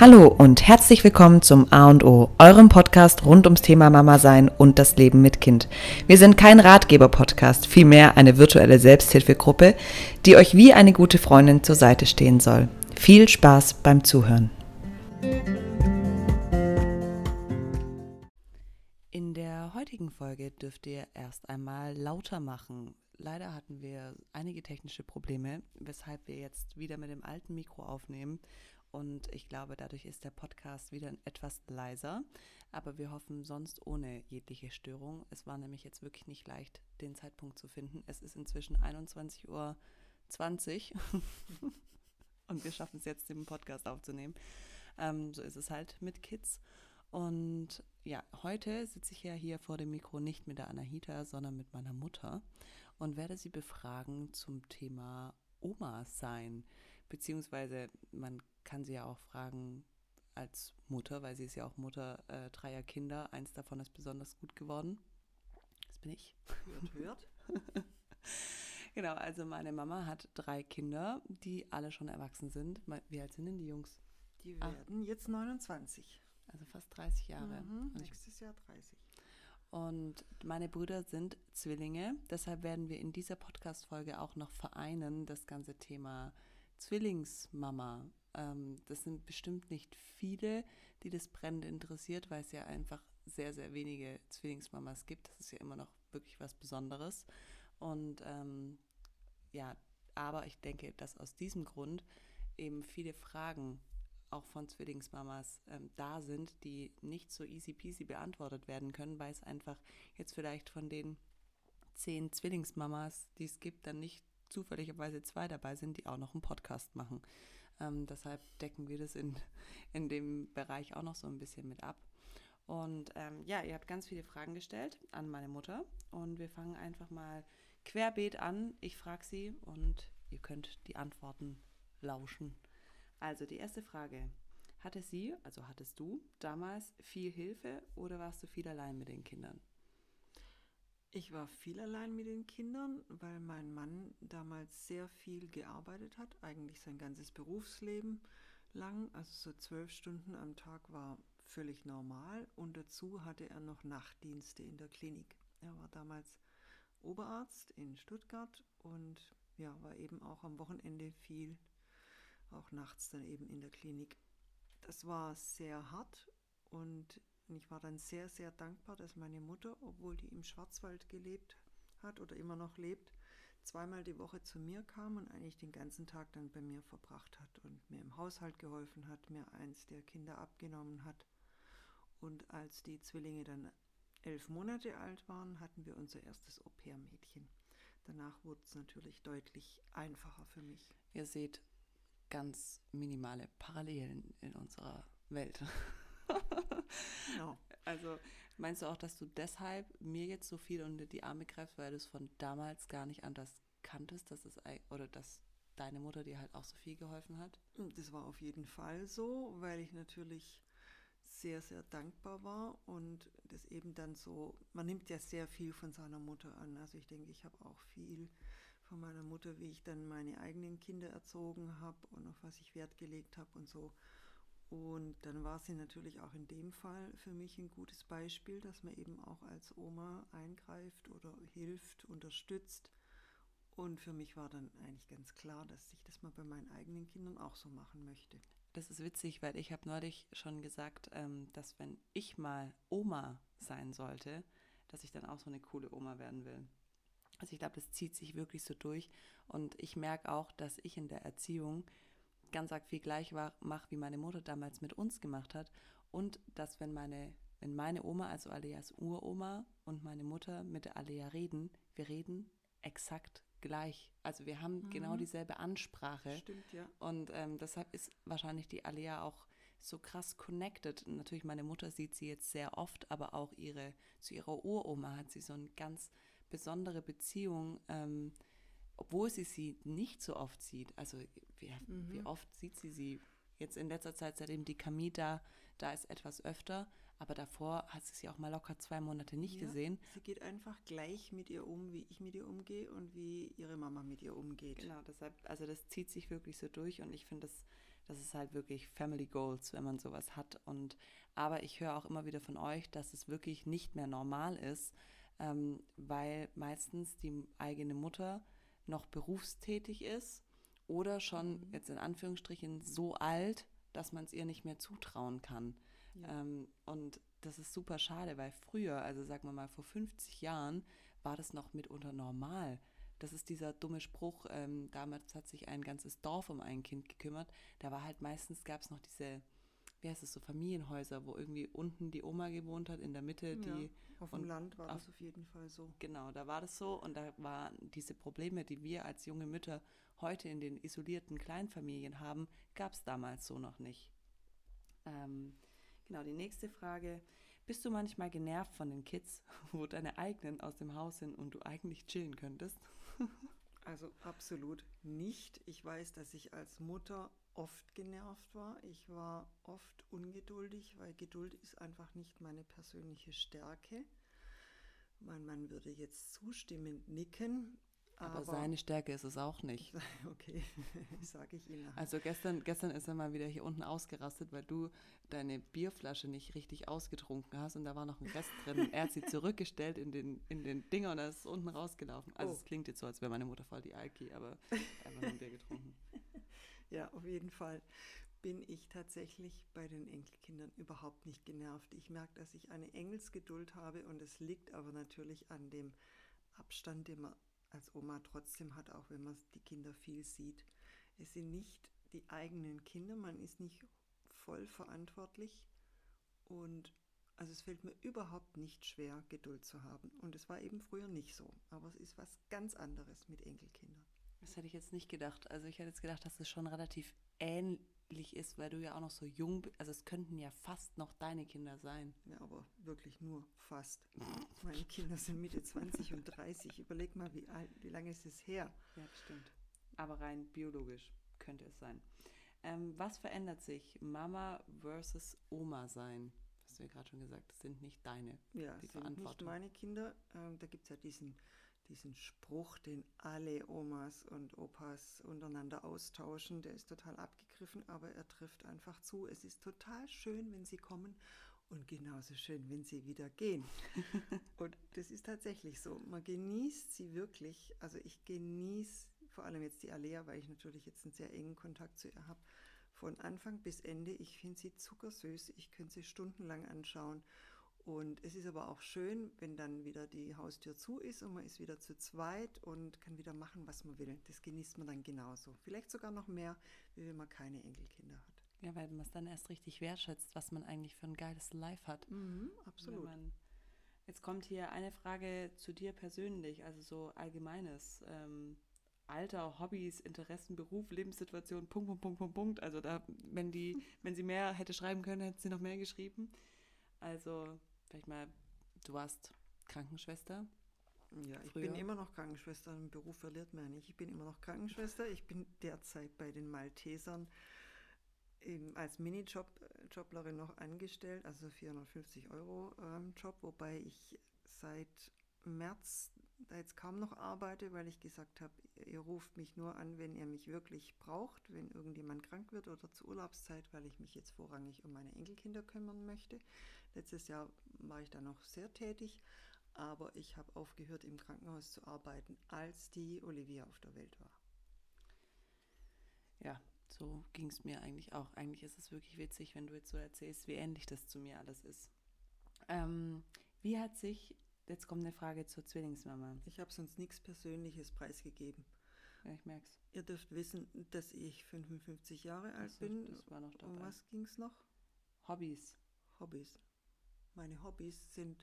Hallo und herzlich willkommen zum A und O, eurem Podcast rund ums Thema Mama sein und das Leben mit Kind. Wir sind kein Ratgeber-Podcast, vielmehr eine virtuelle Selbsthilfegruppe, die euch wie eine gute Freundin zur Seite stehen soll. Viel Spaß beim Zuhören. In der heutigen Folge dürft ihr erst einmal lauter machen. Leider hatten wir einige technische Probleme, weshalb wir jetzt wieder mit dem alten Mikro aufnehmen und ich glaube, dadurch ist der Podcast wieder etwas leiser. Aber wir hoffen sonst ohne jegliche Störung. Es war nämlich jetzt wirklich nicht leicht, den Zeitpunkt zu finden. Es ist inzwischen 21.20 Uhr und wir schaffen es jetzt, den Podcast aufzunehmen. Ähm, so ist es halt mit Kids. Und ja, heute sitze ich ja hier vor dem Mikro nicht mit der Anahita, sondern mit meiner Mutter und werde sie befragen zum Thema Oma sein. Beziehungsweise man kann sie ja auch fragen als Mutter, weil sie ist ja auch Mutter äh, dreier Kinder. Eins davon ist besonders gut geworden. Das bin ich. Hört, hört. genau, also meine Mama hat drei Kinder, die alle schon erwachsen sind. Wie alt sind denn die Jungs? Die werden Ach. jetzt 29. Also fast 30 Jahre. Mhm, nächstes Jahr 30. Und meine Brüder sind Zwillinge. Deshalb werden wir in dieser Podcast-Folge auch noch vereinen, das ganze Thema Zwillingsmama ähm, das sind bestimmt nicht viele, die das brennend interessiert, weil es ja einfach sehr, sehr wenige Zwillingsmamas gibt. Das ist ja immer noch wirklich was Besonderes. Und ähm, ja, aber ich denke, dass aus diesem Grund eben viele Fragen auch von Zwillingsmamas ähm, da sind, die nicht so easy peasy beantwortet werden können, weil es einfach jetzt vielleicht von den zehn Zwillingsmamas, die es gibt, dann nicht zufälligerweise zwei dabei sind, die auch noch einen Podcast machen. Ähm, deshalb decken wir das in, in dem Bereich auch noch so ein bisschen mit ab. Und ähm, ja, ihr habt ganz viele Fragen gestellt an meine Mutter und wir fangen einfach mal querbeet an. Ich frage sie und ihr könnt die Antworten lauschen. Also die erste Frage. Hatte sie, also hattest du damals viel Hilfe oder warst du viel allein mit den Kindern? Ich war viel allein mit den Kindern, weil mein Mann damals sehr viel gearbeitet hat, eigentlich sein ganzes Berufsleben lang. Also so zwölf Stunden am Tag war völlig normal und dazu hatte er noch Nachtdienste in der Klinik. Er war damals Oberarzt in Stuttgart und ja, war eben auch am Wochenende viel, auch nachts dann eben in der Klinik. Das war sehr hart und und ich war dann sehr, sehr dankbar, dass meine Mutter, obwohl die im Schwarzwald gelebt hat oder immer noch lebt, zweimal die Woche zu mir kam und eigentlich den ganzen Tag dann bei mir verbracht hat und mir im Haushalt geholfen hat, mir eins der Kinder abgenommen hat. Und als die Zwillinge dann elf Monate alt waren, hatten wir unser erstes Au-pair-Mädchen. Danach wurde es natürlich deutlich einfacher für mich. Ihr seht ganz minimale Parallelen in unserer Welt. genau. Also meinst du auch, dass du deshalb mir jetzt so viel unter die Arme greifst, weil du es von damals gar nicht anders kanntest, dass es oder dass deine Mutter dir halt auch so viel geholfen hat? Das war auf jeden Fall so, weil ich natürlich sehr, sehr dankbar war und das eben dann so, man nimmt ja sehr viel von seiner Mutter an. Also ich denke, ich habe auch viel von meiner Mutter, wie ich dann meine eigenen Kinder erzogen habe und auf was ich Wert gelegt habe und so. Und dann war sie natürlich auch in dem Fall für mich ein gutes Beispiel, dass man eben auch als Oma eingreift oder hilft, unterstützt. Und für mich war dann eigentlich ganz klar, dass ich das mal bei meinen eigenen Kindern auch so machen möchte. Das ist witzig, weil ich habe neulich schon gesagt, ähm, dass wenn ich mal Oma sein sollte, dass ich dann auch so eine coole Oma werden will. Also ich glaube, das zieht sich wirklich so durch. Und ich merke auch, dass ich in der Erziehung ganz arg viel gleich mache, wie meine Mutter damals mit uns gemacht hat. Und dass, wenn meine, wenn meine Oma, also Aleas Uroma und meine Mutter mit der Alea reden, wir reden exakt gleich. Also wir haben mhm. genau dieselbe Ansprache. Stimmt, ja. Und ähm, deshalb ist wahrscheinlich die Alea auch so krass connected. Natürlich, meine Mutter sieht sie jetzt sehr oft, aber auch ihre, zu ihrer Uroma hat sie so eine ganz besondere Beziehung. Ähm, obwohl sie sie nicht so oft sieht, also wie, mhm. wie oft sieht sie sie? Jetzt in letzter Zeit, seitdem die Camille da, da ist etwas öfter, aber davor hat sie sie auch mal locker zwei Monate nicht ja, gesehen. Sie geht einfach gleich mit ihr um, wie ich mit ihr umgehe und wie ihre Mama mit ihr umgeht. Genau, deshalb, also das zieht sich wirklich so durch und ich finde das, das ist halt wirklich Family Goals, wenn man sowas hat. Und aber ich höre auch immer wieder von euch, dass es wirklich nicht mehr normal ist, ähm, weil meistens die eigene Mutter noch berufstätig ist oder schon mhm. jetzt in Anführungsstrichen so alt, dass man es ihr nicht mehr zutrauen kann. Ja. Ähm, und das ist super schade, weil früher, also sagen wir mal vor 50 Jahren, war das noch mitunter normal. Das ist dieser dumme Spruch, ähm, damals hat sich ein ganzes Dorf um ein Kind gekümmert. Da war halt meistens, gab es noch diese, wie heißt es, so Familienhäuser, wo irgendwie unten die Oma gewohnt hat, in der Mitte die. Ja, auf dem Land war auf, das auf jeden Fall so. Genau, da war das so und da waren diese Probleme, die wir als junge Mütter heute in den isolierten Kleinfamilien haben, gab es damals so noch nicht. Ähm, genau, die nächste Frage. Bist du manchmal genervt von den Kids, wo deine eigenen aus dem Haus sind und du eigentlich chillen könntest? Also absolut nicht. Ich weiß, dass ich als Mutter oft genervt war. Ich war oft ungeduldig, weil Geduld ist einfach nicht meine persönliche Stärke. Mein Mann würde jetzt zustimmend nicken. Aber, aber seine Stärke ist es auch nicht. Okay, sage ich Ihnen. Also gestern, gestern ist er mal wieder hier unten ausgerastet, weil du deine Bierflasche nicht richtig ausgetrunken hast und da war noch ein Rest drin. er hat sie zurückgestellt in den, in den Dinger und er ist unten rausgelaufen. Also oh. es klingt jetzt so, als wäre meine Mutter voll die Alki, aber einfach nur ein Bier getrunken. Ja, auf jeden Fall bin ich tatsächlich bei den Enkelkindern überhaupt nicht genervt. Ich merke, dass ich eine Engelsgeduld habe und es liegt aber natürlich an dem Abstand, den man als Oma trotzdem hat, auch wenn man die Kinder viel sieht. Es sind nicht die eigenen Kinder, man ist nicht voll verantwortlich und also es fällt mir überhaupt nicht schwer, Geduld zu haben. Und es war eben früher nicht so. Aber es ist was ganz anderes mit Enkelkindern. Das hätte ich jetzt nicht gedacht. Also ich hätte jetzt gedacht, dass es schon relativ ähnlich ist, weil du ja auch noch so jung bist. Also es könnten ja fast noch deine Kinder sein. Ja, aber wirklich nur fast. Meine Kinder sind Mitte 20 und 30. Überleg mal, wie alt, wie lange ist es her? Ja, stimmt. Aber rein biologisch könnte es sein. Ähm, was verändert sich? Mama versus Oma sein? Hast du ja gerade schon gesagt, das sind nicht deine. Ja, die sind nicht meine Kinder. Ähm, da gibt es ja diesen diesen Spruch, den alle Omas und Opas untereinander austauschen, der ist total abgegriffen, aber er trifft einfach zu. Es ist total schön, wenn sie kommen und genauso schön, wenn sie wieder gehen. und das ist tatsächlich so. Man genießt sie wirklich. Also ich genieße vor allem jetzt die Alea, weil ich natürlich jetzt einen sehr engen Kontakt zu ihr habe. Von Anfang bis Ende. Ich finde sie zuckersüß. Ich könnte sie stundenlang anschauen. Und es ist aber auch schön, wenn dann wieder die Haustür zu ist und man ist wieder zu zweit und kann wieder machen, was man will. Das genießt man dann genauso. Vielleicht sogar noch mehr, wie wenn man keine Enkelkinder hat. Ja, weil man es dann erst richtig wertschätzt, was man eigentlich für ein geiles Life hat. Mhm, absolut. Jetzt kommt hier eine Frage zu dir persönlich, also so allgemeines. Ähm, Alter, Hobbys, Interessen, Beruf, Lebenssituation, Punkt, Punkt, Punkt, Punkt, Punkt. Also da, wenn die, wenn sie mehr hätte schreiben können, hätte sie noch mehr geschrieben. Also vielleicht mal, du warst Krankenschwester. Ja, ich früher. bin immer noch Krankenschwester. Im Beruf verliert man ja nicht. Ich bin immer noch Krankenschwester. Ich bin derzeit bei den Maltesern eben als Minijoblerin noch angestellt, also 450 Euro ähm, Job, wobei ich seit März da jetzt kaum noch arbeite, weil ich gesagt habe, ihr ruft mich nur an, wenn ihr mich wirklich braucht, wenn irgendjemand krank wird oder zur Urlaubszeit, weil ich mich jetzt vorrangig um meine Enkelkinder kümmern möchte. Letztes Jahr war ich da noch sehr tätig, aber ich habe aufgehört, im Krankenhaus zu arbeiten, als die Olivia auf der Welt war. Ja, so ging es mir eigentlich auch. Eigentlich ist es wirklich witzig, wenn du jetzt so erzählst, wie ähnlich das zu mir alles ist. Ähm, wie hat sich, jetzt kommt eine Frage zur Zwillingsmama. Ich habe sonst nichts Persönliches preisgegeben. Ja, ich merk's. Ihr dürft wissen, dass ich 55 Jahre alt so, bin. Das war noch dabei. Um was ging es noch? Hobbys. Hobbys. Meine Hobbys sind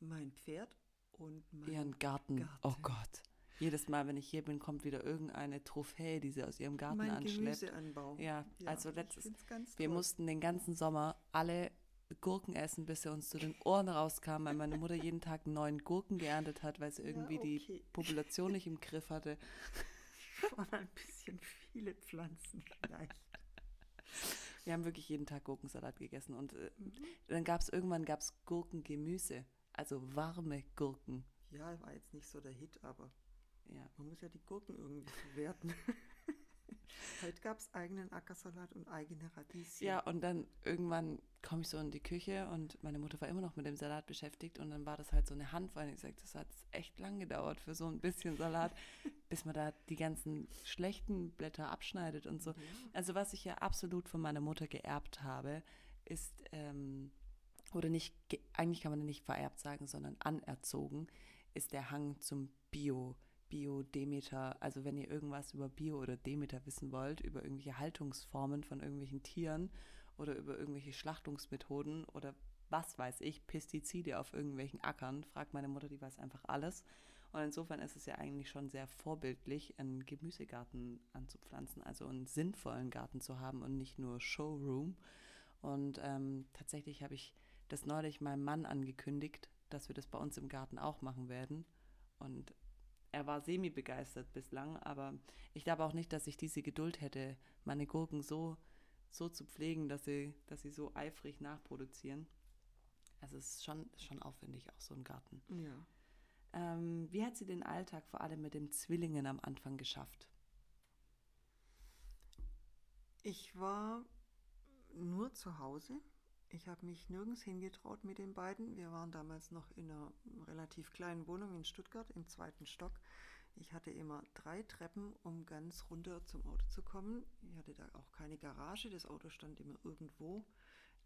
mein Pferd und mein Ihren Garten. Garten. Oh Gott. Jedes Mal, wenn ich hier bin, kommt wieder irgendeine Trophäe, die sie aus ihrem Garten mein anschleppt. Gemüseanbau. Ja, ja also letztes, wir mussten den ganzen Sommer alle Gurken essen, bis er uns zu den Ohren rauskam, weil meine Mutter jeden Tag neun Gurken geerntet hat, weil sie irgendwie ja, okay. die Population nicht im Griff hatte. Von ein bisschen viele Pflanzen vielleicht. Wir haben wirklich jeden Tag Gurkensalat gegessen und äh, mhm. dann gab es irgendwann gab's Gurkengemüse, also warme Gurken. Ja, war jetzt nicht so der Hit, aber ja. man muss ja die Gurken irgendwie verwerten. Heute gab es eigenen Ackersalat und eigene Radieschen. Ja, und dann irgendwann komme ich so in die Küche und meine Mutter war immer noch mit dem Salat beschäftigt und dann war das halt so eine Handvoll. Und ich sagte, das hat echt lang gedauert für so ein bisschen Salat, bis man da die ganzen schlechten Blätter abschneidet und so. Also was ich ja absolut von meiner Mutter geerbt habe, ist, ähm, oder nicht, eigentlich kann man nicht vererbt sagen, sondern anerzogen, ist der Hang zum Bio. Bio, Demeter, also wenn ihr irgendwas über Bio oder Demeter wissen wollt, über irgendwelche Haltungsformen von irgendwelchen Tieren oder über irgendwelche Schlachtungsmethoden oder was weiß ich, Pestizide auf irgendwelchen Ackern, fragt meine Mutter, die weiß einfach alles. Und insofern ist es ja eigentlich schon sehr vorbildlich, einen Gemüsegarten anzupflanzen, also einen sinnvollen Garten zu haben und nicht nur Showroom. Und ähm, tatsächlich habe ich das neulich meinem Mann angekündigt, dass wir das bei uns im Garten auch machen werden. Und er war semi-begeistert bislang, aber ich glaube auch nicht, dass ich diese Geduld hätte, meine Gurken so, so zu pflegen, dass sie, dass sie so eifrig nachproduzieren. Also es ist schon, schon aufwendig, auch so ein Garten. Ja. Ähm, wie hat sie den Alltag vor allem mit den Zwillingen am Anfang geschafft? Ich war nur zu Hause. Ich habe mich nirgends hingetraut mit den beiden. Wir waren damals noch in einer relativ kleinen Wohnung in Stuttgart im zweiten Stock. Ich hatte immer drei Treppen, um ganz runter zum Auto zu kommen. Ich hatte da auch keine Garage, das Auto stand immer irgendwo.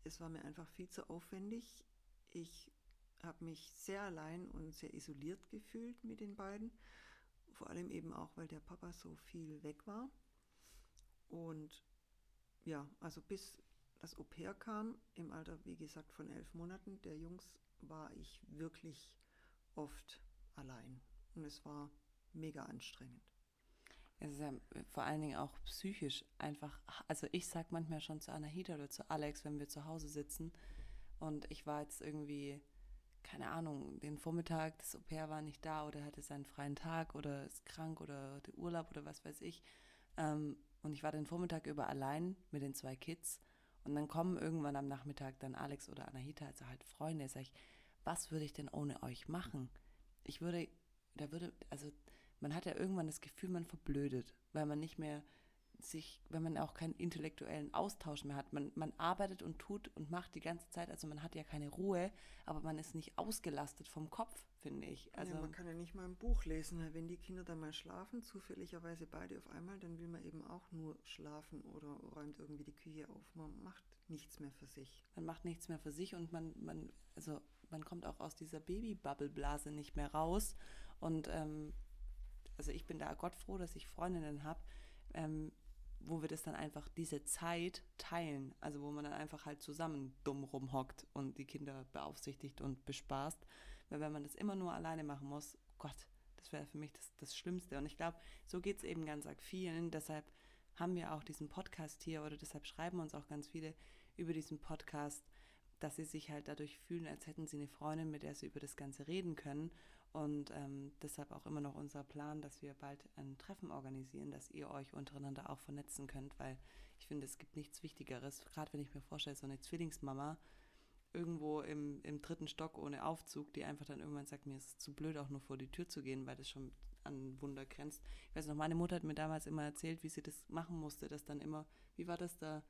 Es war mir einfach viel zu aufwendig. Ich habe mich sehr allein und sehr isoliert gefühlt mit den beiden. Vor allem eben auch, weil der Papa so viel weg war. Und ja, also bis das Au pair kam, im Alter, wie gesagt, von elf Monaten, der Jungs, war ich wirklich oft allein. Und es war mega anstrengend. Es ist ja vor allen Dingen auch psychisch einfach, also ich sag manchmal schon zu Anahita oder zu Alex, wenn wir zu Hause sitzen und ich war jetzt irgendwie, keine Ahnung, den Vormittag, das Au pair war nicht da oder hatte seinen freien Tag oder ist krank oder hatte Urlaub oder was weiß ich. Ähm, und ich war den Vormittag über allein mit den zwei Kids und dann kommen irgendwann am Nachmittag dann Alex oder Anahita, also halt Freunde, sag ich, was würde ich denn ohne euch machen? Ich würde, da würde, also man hat ja irgendwann das Gefühl, man verblödet, weil man nicht mehr sich, wenn man auch keinen intellektuellen Austausch mehr hat. Man, man arbeitet und tut und macht die ganze Zeit, also man hat ja keine Ruhe, aber man ist nicht ausgelastet vom Kopf, finde ich. Also ja, man kann ja nicht mal ein Buch lesen. Wenn die Kinder dann mal schlafen, zufälligerweise beide auf einmal, dann will man eben auch nur schlafen oder räumt irgendwie die Küche auf. Man macht nichts mehr für sich. Man macht nichts mehr für sich und man, man, also man kommt auch aus dieser Baby-Bubble-Blase nicht mehr raus. Und ähm, also ich bin da Gott froh, dass ich Freundinnen habe, ähm, wo wir das dann einfach diese Zeit teilen, also wo man dann einfach halt zusammen dumm rumhockt und die Kinder beaufsichtigt und bespaßt. Weil wenn man das immer nur alleine machen muss, Gott, das wäre für mich das, das Schlimmste. Und ich glaube, so geht es eben ganz arg vielen. Deshalb haben wir auch diesen Podcast hier oder deshalb schreiben uns auch ganz viele über diesen Podcast, dass sie sich halt dadurch fühlen, als hätten sie eine Freundin, mit der sie über das Ganze reden können und ähm, deshalb auch immer noch unser Plan, dass wir bald ein Treffen organisieren, dass ihr euch untereinander auch vernetzen könnt, weil ich finde, es gibt nichts Wichtigeres. Gerade wenn ich mir vorstelle, so eine Zwillingsmama irgendwo im, im dritten Stock ohne Aufzug, die einfach dann irgendwann sagt, mir ist es zu blöd, auch nur vor die Tür zu gehen, weil das schon an Wunder grenzt. Ich weiß noch, meine Mutter hat mir damals immer erzählt, wie sie das machen musste, dass dann immer, wie war das da?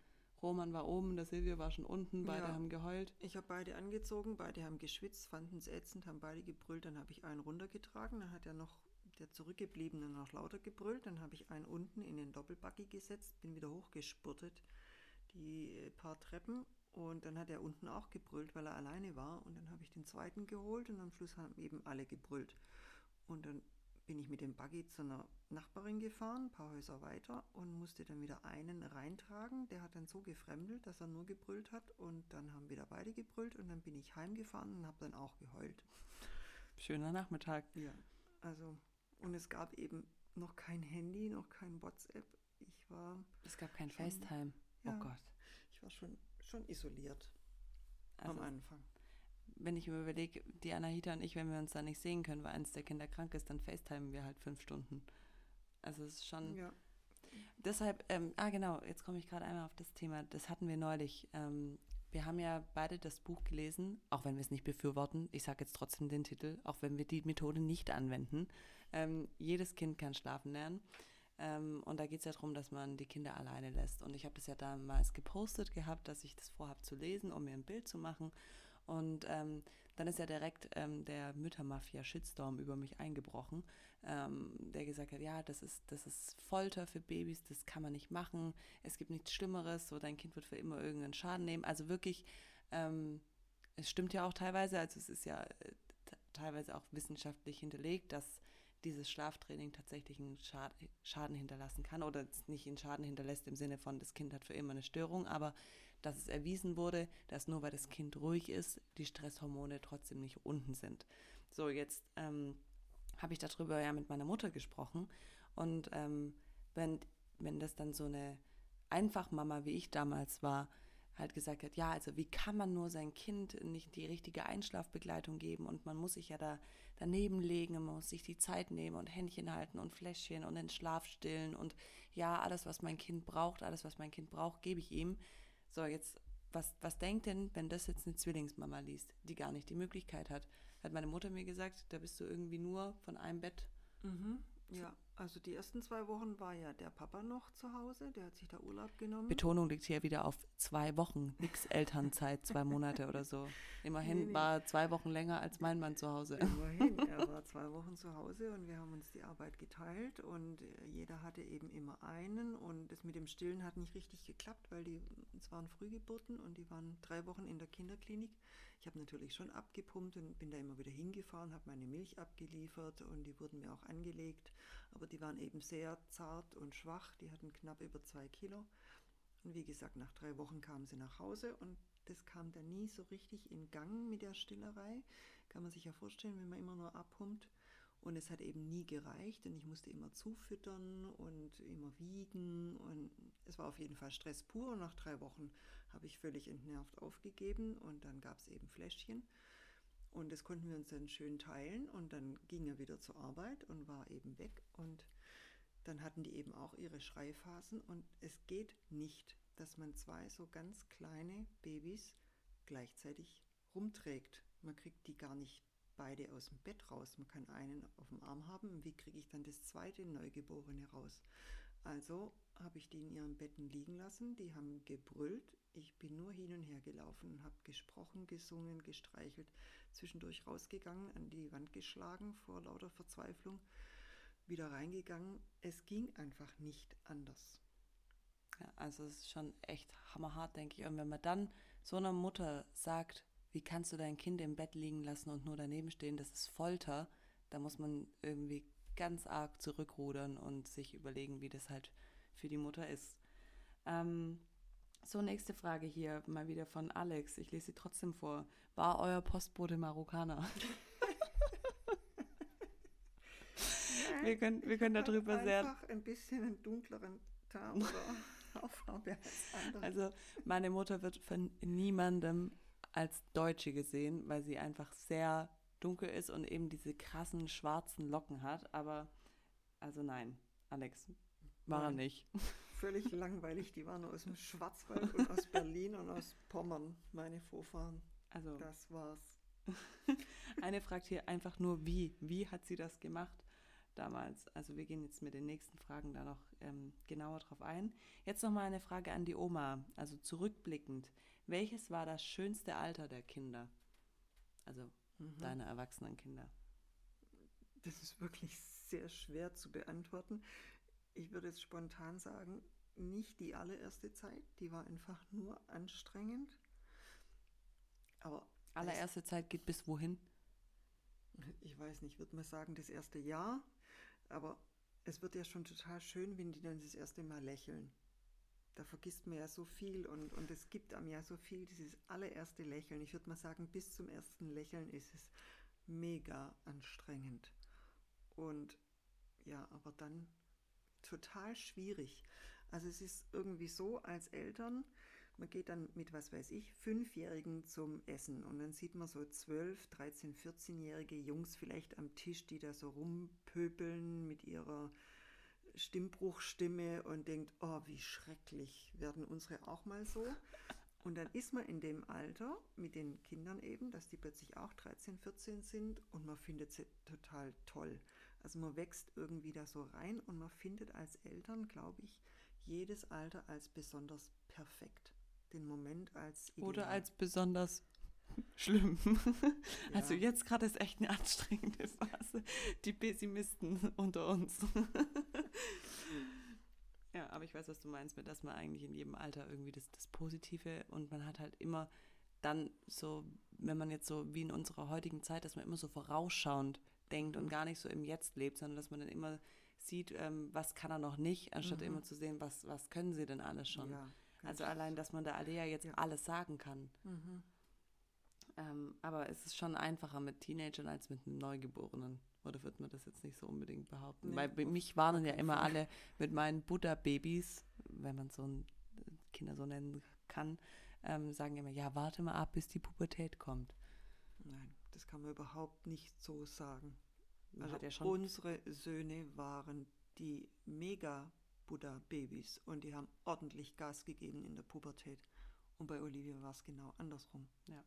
Roman war oben, der Silvia war schon unten, beide ja. haben geheult. Ich habe beide angezogen, beide haben geschwitzt, fanden es ätzend, haben beide gebrüllt, dann habe ich einen runtergetragen, dann hat er noch der Zurückgebliebene noch lauter gebrüllt, dann habe ich einen unten in den Doppelbuggy gesetzt, bin wieder hochgespurtet, die äh, paar Treppen und dann hat er unten auch gebrüllt, weil er alleine war und dann habe ich den zweiten geholt und am Schluss haben eben alle gebrüllt. Und dann bin ich mit dem Buggy zu einer Nachbarin gefahren, ein paar Häuser weiter und musste dann wieder einen reintragen. Der hat dann so gefremdelt, dass er nur gebrüllt hat und dann haben wieder beide gebrüllt und dann bin ich heimgefahren und habe dann auch geheult. Schöner Nachmittag. Ja, also und es gab eben noch kein Handy, noch kein WhatsApp. Ich war. Es gab kein schon, FaceTime. Oh ja, Gott. Ich war schon, schon isoliert also, am Anfang wenn ich mir überlege, die Anahita und ich, wenn wir uns da nicht sehen können, weil eins der Kinder krank ist, dann FaceTimen wir halt fünf Stunden. Also es ist schon. Ja. Deshalb, ähm, ah genau, jetzt komme ich gerade einmal auf das Thema, das hatten wir neulich. Ähm, wir haben ja beide das Buch gelesen, auch wenn wir es nicht befürworten. Ich sage jetzt trotzdem den Titel, auch wenn wir die Methode nicht anwenden. Ähm, jedes Kind kann schlafen lernen. Ähm, und da geht es ja darum, dass man die Kinder alleine lässt. Und ich habe das ja damals gepostet gehabt, dass ich das vorhabe zu lesen, um mir ein Bild zu machen. Und ähm, dann ist ja direkt ähm, der Müttermafia-Shitstorm über mich eingebrochen, ähm, der gesagt hat, ja, das ist, das ist Folter für Babys, das kann man nicht machen, es gibt nichts Schlimmeres, so dein Kind wird für immer irgendeinen Schaden nehmen. Also wirklich, ähm, es stimmt ja auch teilweise, also es ist ja äh, teilweise auch wissenschaftlich hinterlegt, dass dieses Schlaftraining tatsächlich einen Schaden hinterlassen kann oder nicht einen Schaden hinterlässt im Sinne von, das Kind hat für immer eine Störung, aber dass es erwiesen wurde, dass nur weil das Kind ruhig ist, die Stresshormone trotzdem nicht unten sind. So, jetzt ähm, habe ich darüber ja mit meiner Mutter gesprochen und ähm, wenn, wenn das dann so eine Einfachmama wie ich damals war, halt gesagt hat, ja, also wie kann man nur sein Kind nicht die richtige Einschlafbegleitung geben und man muss sich ja da daneben legen, man muss sich die Zeit nehmen und Händchen halten und Fläschchen und den Schlaf stillen und ja, alles, was mein Kind braucht, alles, was mein Kind braucht, gebe ich ihm. So, jetzt, was, was denkt denn, wenn das jetzt eine Zwillingsmama liest, die gar nicht die Möglichkeit hat? Hat meine Mutter mir gesagt, da bist du irgendwie nur von einem Bett. Mhm. Ja, also die ersten zwei Wochen war ja der Papa noch zu Hause, der hat sich da Urlaub genommen. Betonung liegt hier wieder auf zwei Wochen, nix Elternzeit, zwei Monate oder so. Immerhin nee, nee. war zwei Wochen länger als mein Mann zu Hause. Immerhin, er war zwei Wochen zu Hause und wir haben uns die Arbeit geteilt und jeder hatte eben immer einen und das mit dem Stillen hat nicht richtig geklappt, weil die, es waren Frühgeburten und die waren drei Wochen in der Kinderklinik. Ich habe natürlich schon abgepumpt und bin da immer wieder hingefahren, habe meine Milch abgeliefert und die wurden mir auch angelegt. Aber die waren eben sehr zart und schwach. Die hatten knapp über zwei Kilo. Und wie gesagt, nach drei Wochen kamen sie nach Hause und das kam dann nie so richtig in Gang mit der Stillerei. Kann man sich ja vorstellen, wenn man immer nur abpumpt. Und es hat eben nie gereicht und ich musste immer zufüttern und immer wiegen und es war auf jeden Fall Stress pur. Und nach drei Wochen habe ich völlig entnervt aufgegeben und dann gab es eben Fläschchen. Und das konnten wir uns dann schön teilen und dann ging er wieder zur Arbeit und war eben weg. Und dann hatten die eben auch ihre Schreiphasen und es geht nicht, dass man zwei so ganz kleine Babys gleichzeitig rumträgt. Man kriegt die gar nicht beide aus dem Bett raus. Man kann einen auf dem Arm haben. Wie kriege ich dann das zweite Neugeborene raus? Also habe ich die in ihren Betten liegen lassen. Die haben gebrüllt. Ich bin nur hin und her gelaufen habe gesprochen, gesungen, gestreichelt, zwischendurch rausgegangen, an die Wand geschlagen vor lauter Verzweiflung, wieder reingegangen. Es ging einfach nicht anders. Ja, also es ist schon echt hammerhart, denke ich. Und wenn man dann so einer Mutter sagt, wie kannst du dein Kind im Bett liegen lassen und nur daneben stehen, das ist Folter, da muss man irgendwie ganz arg zurückrudern und sich überlegen, wie das halt für die Mutter ist. Ähm, so, nächste Frage hier mal wieder von Alex. Ich lese sie trotzdem vor. War euer Postbote Marokkaner? wir können, wir können darüber sehr. Einfach ein bisschen einen dunkleren Tarn oder Haarfarbe als andere. Also, meine Mutter wird von niemandem als Deutsche gesehen, weil sie einfach sehr dunkel ist und eben diese krassen schwarzen Locken hat. Aber, also nein, Alex, war er nicht. Völlig langweilig. Die waren aus dem Schwarzwald und aus Berlin und aus Pommern, meine Vorfahren. Also, das war's. Eine fragt hier einfach nur, wie? Wie hat sie das gemacht damals? Also wir gehen jetzt mit den nächsten Fragen da noch ähm, genauer drauf ein. Jetzt nochmal eine Frage an die Oma, also zurückblickend. Welches war das schönste Alter der Kinder? Also mhm. deiner erwachsenen Kinder. Das ist wirklich sehr schwer zu beantworten. Ich würde jetzt spontan sagen, nicht die allererste Zeit, die war einfach nur anstrengend. Aber allererste Zeit geht bis wohin? Ich weiß nicht, würde man sagen, das erste Jahr, aber es wird ja schon total schön, wenn die dann das erste Mal lächeln da vergisst man ja so viel und, und es gibt einem ja so viel, dieses allererste Lächeln. Ich würde mal sagen, bis zum ersten Lächeln ist es mega anstrengend. Und ja, aber dann total schwierig. Also es ist irgendwie so als Eltern, man geht dann mit, was weiß ich, Fünfjährigen zum Essen und dann sieht man so 12, 13, 14-jährige Jungs vielleicht am Tisch, die da so rumpöbeln mit ihrer Stimmbruchstimme und denkt, oh, wie schrecklich, werden unsere auch mal so. Und dann ist man in dem Alter mit den Kindern eben, dass die plötzlich auch 13, 14 sind und man findet sie total toll. Also man wächst irgendwie da so rein und man findet als Eltern, glaube ich, jedes Alter als besonders perfekt. Den Moment als ideal. Oder als besonders schlimm. Ja. Also jetzt gerade ist echt eine anstrengende Phase. Die Pessimisten unter uns. ja, aber ich weiß, was du meinst, mit dass man eigentlich in jedem Alter irgendwie das, das Positive und man hat halt immer dann so, wenn man jetzt so wie in unserer heutigen Zeit, dass man immer so vorausschauend denkt und gar nicht so im Jetzt lebt, sondern dass man dann immer sieht, ähm, was kann er noch nicht, anstatt mhm. immer zu sehen, was, was können sie denn alles schon. Ja, also allein, dass man der Alea jetzt ja. alles sagen kann. Mhm. Ähm, aber es ist schon einfacher mit Teenagern als mit einem Neugeborenen. Oder wird man das jetzt nicht so unbedingt behaupten? Nee, Weil mich waren ja immer alle mit meinen Buddha-Babys, wenn man so ein Kinder so nennen kann, ähm, sagen immer, ja, warte mal ab, bis die Pubertät kommt. Nein, das kann man überhaupt nicht so sagen. Also ja unsere Söhne waren die mega Buddha-Babys und die haben ordentlich Gas gegeben in der Pubertät. Und bei Olivia war es genau andersrum. Ja.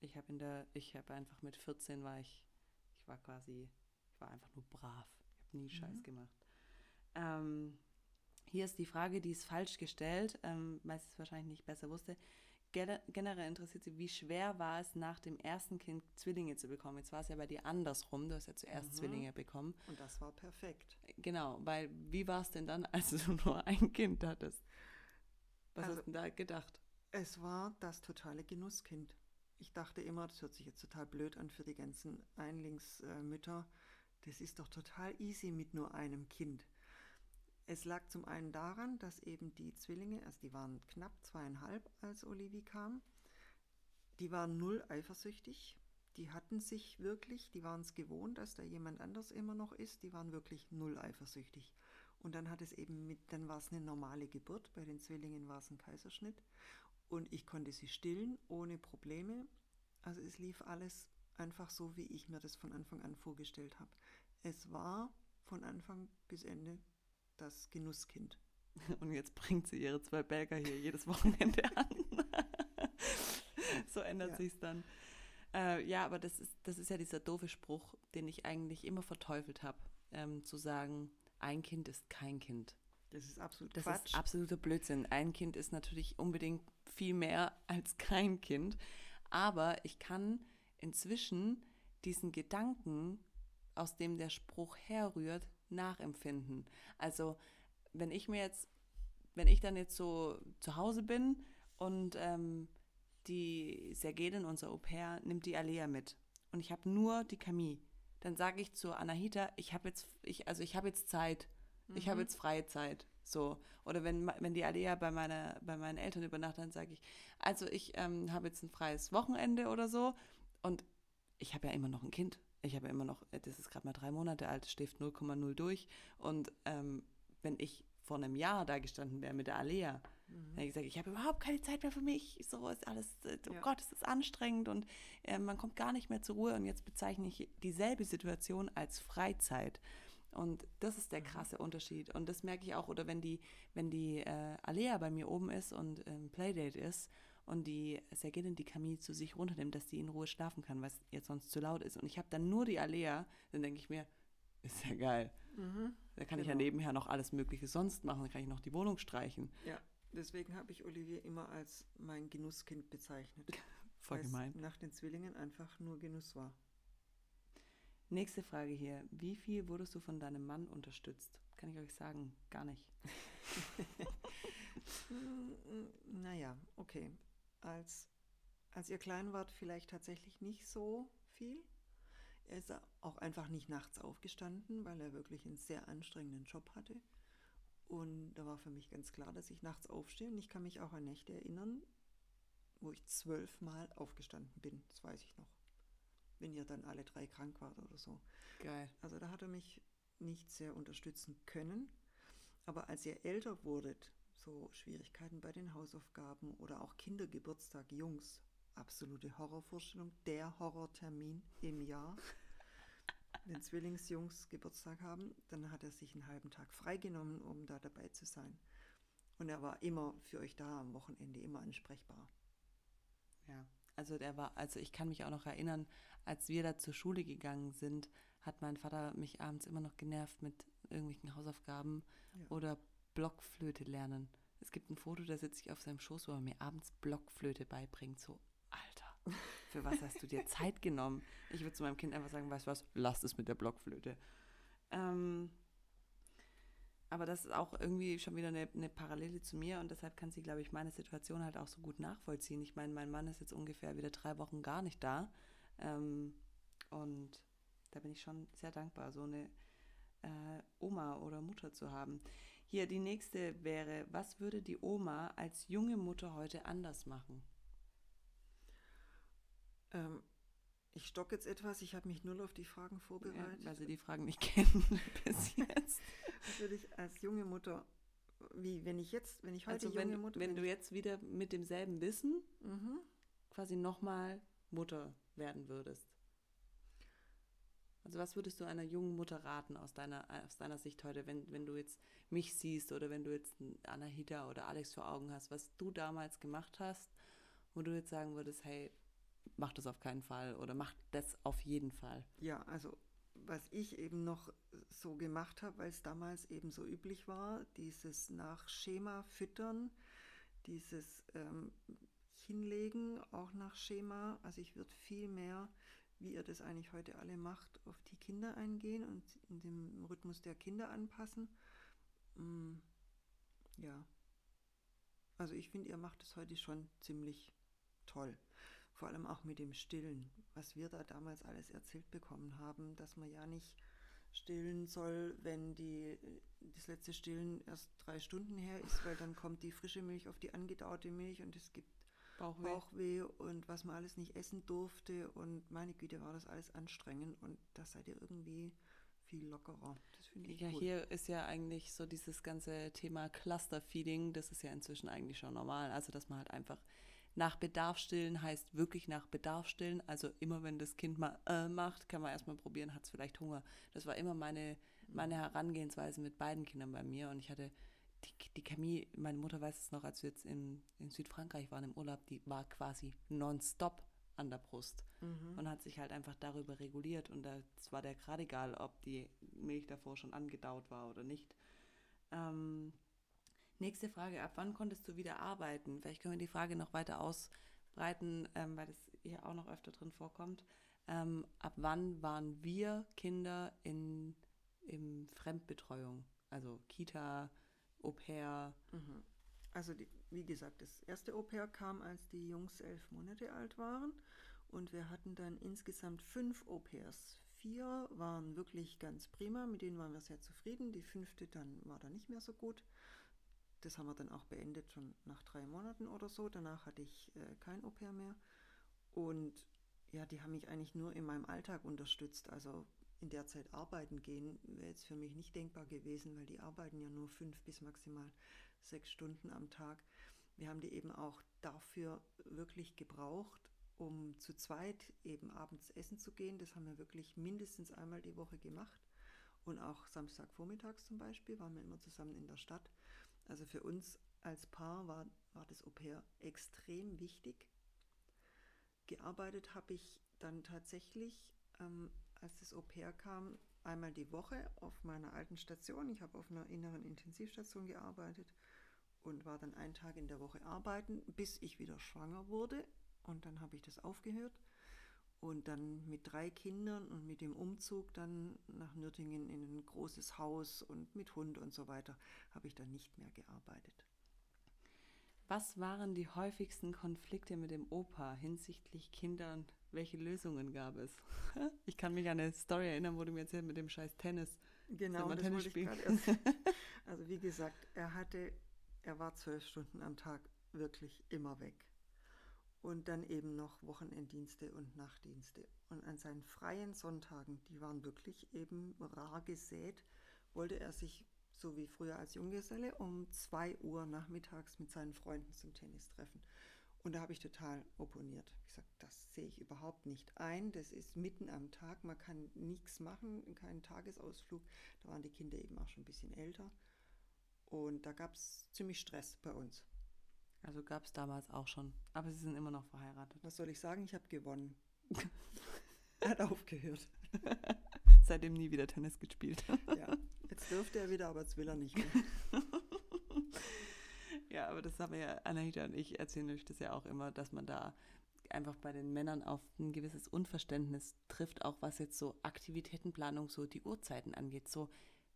Ich habe in der, ich habe einfach mit 14 war ich, ich war quasi, ich war einfach nur brav. Ich habe nie mhm. Scheiß gemacht. Ähm, hier ist die Frage, die ist falsch gestellt, ähm, weil ich es wahrscheinlich nicht besser wusste. Generell interessiert sie, wie schwer war es nach dem ersten Kind Zwillinge zu bekommen? Jetzt war es ja bei dir andersrum, du hast ja zuerst mhm. Zwillinge bekommen. Und das war perfekt. Genau, weil wie war es denn dann, als du nur ein Kind hattest? Was also, hast du da gedacht? Es war das totale Genusskind ich dachte immer, das hört sich jetzt total blöd an für die ganzen Einlingsmütter, das ist doch total easy mit nur einem Kind. Es lag zum einen daran, dass eben die Zwillinge, also die waren knapp zweieinhalb, als Olivi kam, die waren null eifersüchtig. Die hatten sich wirklich, die waren es gewohnt, dass da jemand anders immer noch ist, die waren wirklich null eifersüchtig. Und dann hat es eben mit, dann war es eine normale Geburt, bei den Zwillingen war es ein Kaiserschnitt und ich konnte sie stillen ohne Probleme. Also es lief alles einfach so, wie ich mir das von Anfang an vorgestellt habe. Es war von Anfang bis Ende das Genusskind. Und jetzt bringt sie ihre zwei Belger hier jedes Wochenende an. so ändert ja. sich es dann. Äh, ja, aber das ist, das ist ja dieser doofe Spruch, den ich eigentlich immer verteufelt habe, ähm, zu sagen, ein Kind ist kein Kind. Das ist absolut Das Quatsch. ist absoluter Blödsinn. Ein Kind ist natürlich unbedingt viel mehr als kein Kind. Aber ich kann inzwischen diesen Gedanken, aus dem der Spruch herrührt, nachempfinden. Also wenn ich mir jetzt, wenn ich dann jetzt so zu Hause bin und ähm, die Sergelin, unser Au pair, nimmt die Alea mit und ich habe nur die Camille, dann sage ich zu Anahita, ich habe jetzt, ich, also ich habe jetzt Zeit ich habe mhm. jetzt freie Zeit. So. Oder wenn, wenn die Alea bei, meiner, bei meinen Eltern übernachtet, dann sage ich, also ich ähm, habe jetzt ein freies Wochenende oder so und ich habe ja immer noch ein Kind. Ich habe ja immer noch, das ist gerade mal drei Monate alt, schläft 0,0 durch. Und ähm, wenn ich vor einem Jahr da gestanden wäre mit der Alea, mhm. dann hätte ich gesagt, ich habe überhaupt keine Zeit mehr für mich. So ist alles, äh, oh ja. Gott, es ist anstrengend und äh, man kommt gar nicht mehr zur Ruhe. Und jetzt bezeichne ich dieselbe Situation als Freizeit. Und das ist der mhm. krasse Unterschied. Und das merke ich auch, oder wenn die, wenn die äh, Alea bei mir oben ist und ähm, Playdate ist und die Sergenin die Camille zu sich runternimmt, dass die in Ruhe schlafen kann, es jetzt sonst zu laut ist. Und ich habe dann nur die Alea, dann denke ich mir, ist ja geil. Mhm, da kann genau. ich ja genau. nebenher noch alles Mögliche sonst machen, dann kann ich noch die Wohnung streichen. Ja, deswegen habe ich Olivier immer als mein Genusskind bezeichnet. Voll gemein. Nach den Zwillingen einfach nur Genuss war. Nächste Frage hier. Wie viel wurdest du von deinem Mann unterstützt? Kann ich euch sagen, gar nicht. naja, okay. Als, als ihr klein wart, vielleicht tatsächlich nicht so viel. Er ist auch einfach nicht nachts aufgestanden, weil er wirklich einen sehr anstrengenden Job hatte. Und da war für mich ganz klar, dass ich nachts aufstehe. Und ich kann mich auch an Nächte erinnern, wo ich zwölfmal aufgestanden bin. Das weiß ich noch wenn ihr dann alle drei krank wart oder so. Geil. Also da hat er mich nicht sehr unterstützen können. Aber als ihr älter wurdet, so Schwierigkeiten bei den Hausaufgaben oder auch Kindergeburtstag, Jungs, absolute Horrorvorstellung, der Horrortermin im Jahr. Wenn Zwillingsjungs Geburtstag haben, dann hat er sich einen halben Tag freigenommen, um da dabei zu sein. Und er war immer für euch da am Wochenende, immer ansprechbar. Ja, also der war, also ich kann mich auch noch erinnern, als wir da zur Schule gegangen sind, hat mein Vater mich abends immer noch genervt mit irgendwelchen Hausaufgaben Ja. oder Blockflöte lernen. Es gibt ein Foto, da sitze ich auf seinem Schoß, wo er mir abends Blockflöte beibringt. So, Alter, für was hast du dir Zeit genommen? Ich würde zu meinem Kind einfach sagen, weißt du was, lass es mit der Blockflöte. Ähm, aber das ist auch irgendwie schon wieder eine, eine Parallele zu mir und deshalb kann sie, glaube ich, meine Situation halt auch so gut nachvollziehen. Ich meine, mein Mann ist jetzt ungefähr wieder drei Wochen gar nicht da ähm, und da bin ich schon sehr dankbar, so eine äh, Oma oder Mutter zu haben. Hier, die nächste wäre, was würde die Oma als junge Mutter heute anders machen? Ähm, ich stocke jetzt etwas, ich habe mich null auf die Fragen Ja, vorbereitet. weil sie die Fragen nicht kennen bis jetzt. Was würde ich als junge Mutter, wie wenn ich jetzt, wenn ich heute Also wenn, junge Mutter wenn du jetzt wieder mit demselben Wissen mhm. quasi nochmal Mutter werden würdest. Also was würdest du einer jungen Mutter raten aus deiner, aus deiner Sicht heute, wenn, wenn du jetzt mich siehst oder wenn du jetzt Anahita oder Alex vor Augen hast, was du damals gemacht hast, wo du jetzt sagen würdest, hey, mach das auf keinen Fall oder mach das auf jeden Fall. Ja, also was ich eben noch so gemacht habe, weil es damals eben so üblich war, dieses nach Schema füttern, dieses ähm, Hinlegen auch nach Schema. Also ich würde viel mehr, wie ihr das eigentlich heute alle macht, auf die Kinder eingehen und in dem Rhythmus der Kinder anpassen. Mm, ja. Also ich finde, ihr macht es heute schon ziemlich toll. Vor allem auch mit dem Stillen, was wir da damals alles erzählt bekommen haben, dass man ja nicht stillen soll, wenn die, das letzte Stillen erst drei Stunden her ist, weil dann kommt die frische Milch auf die angedauerte Milch und es gibt Bauchweh. Bauchweh und was man alles nicht essen durfte und meine Güte, war das alles anstrengend und da seid ihr irgendwie viel lockerer. Das finde ich Ja, gut. hier ist ja eigentlich so dieses ganze Thema Cluster-Feeding, das ist ja inzwischen eigentlich schon normal. Also, dass man halt einfach nach Bedarf stillen heißt wirklich nach Bedarf stillen. Also immer wenn das Kind mal äh macht, kann man erstmal probieren, hat es vielleicht Hunger. Das war immer meine, meine Herangehensweise mit beiden Kindern bei mir. Und ich hatte die, die Chemie, meine Mutter weiß es noch, als wir jetzt in, in Südfrankreich waren im Urlaub, die war quasi nonstop an der Brust Mhm. und hat sich halt einfach darüber reguliert und es war der gerade egal, ob die Milch davor schon angedaut war oder nicht. Ähm, nächste Frage, ab wann konntest du wieder arbeiten? Vielleicht können wir die Frage noch weiter ausbreiten, ähm, weil das hier auch noch öfter drin vorkommt. Ähm, ab wann waren wir Kinder in, in Fremdbetreuung? Also Kita, Au pair, Mhm. Also die, wie gesagt, das erste Au-pair kam, als die Jungs elf Monate alt waren und wir hatten dann insgesamt fünf Au-pairs. Vier waren wirklich ganz prima, mit denen waren wir sehr zufrieden. Die fünfte dann war dann nicht mehr so gut. Das haben wir dann auch beendet, schon nach drei Monaten oder so. Danach hatte ich äh, kein Au-pair mehr. Und ja, die haben mich eigentlich nur in meinem Alltag unterstützt. Also in der Zeit arbeiten gehen wäre jetzt für mich nicht denkbar gewesen, weil die arbeiten ja nur fünf bis maximal sechs Stunden am Tag. Wir haben die eben auch dafür wirklich gebraucht, um zu zweit eben abends essen zu gehen. Das haben wir wirklich mindestens einmal die Woche gemacht. Und auch Samstagvormittags zum Beispiel waren wir immer zusammen in der Stadt. Also für uns als Paar war, war das Au pair extrem wichtig. Gearbeitet habe ich dann tatsächlich, ähm, als das Au pair kam, einmal die Woche auf meiner alten Station. Ich habe auf einer inneren Intensivstation gearbeitet und war dann einen Tag in der Woche arbeiten, bis ich wieder schwanger wurde. Und dann habe ich das aufgehört. Und dann mit drei Kindern und mit dem Umzug dann nach Nürtingen in ein großes Haus und mit Hund und so weiter habe ich dann nicht mehr gearbeitet. Was waren die häufigsten Konflikte mit dem Opa hinsichtlich Kinder und welche Lösungen gab es? Ich kann mich an eine Story erinnern, wo du mir erzählt mit dem scheiß Tennis. Genau, das Tennis wollte ich gerade erst. Also wie gesagt, er hatte, er war zwölf Stunden am Tag wirklich immer weg. Und dann eben noch Wochenenddienste und Nachtdienste. Und an seinen freien Sonntagen, die waren wirklich eben rar gesät, wollte er sich, so wie früher als Junggeselle, um zwei Uhr nachmittags mit seinen Freunden zum Tennis treffen. Und da habe ich total opponiert. Ich gesagt, das sehe ich überhaupt nicht ein. Das ist mitten am Tag, man kann nichts machen, keinen Tagesausflug. Da waren die Kinder eben auch schon ein bisschen älter. Und da gab es ziemlich Stress bei uns. Also gab es damals auch schon. Aber sie sind immer noch verheiratet. Was soll ich sagen? Ich habe gewonnen. Er hat aufgehört. Seitdem nie wieder Tennis gespielt. Ja, jetzt dürfte er wieder, aber jetzt will er nicht mehr. Ja, aber das haben wir ja, Anahita und ich erzählen euch das ja auch immer, dass man da einfach bei den Männern auf ein gewisses Unverständnis trifft, auch was jetzt so Aktivitätenplanung, so die Uhrzeiten angeht. So,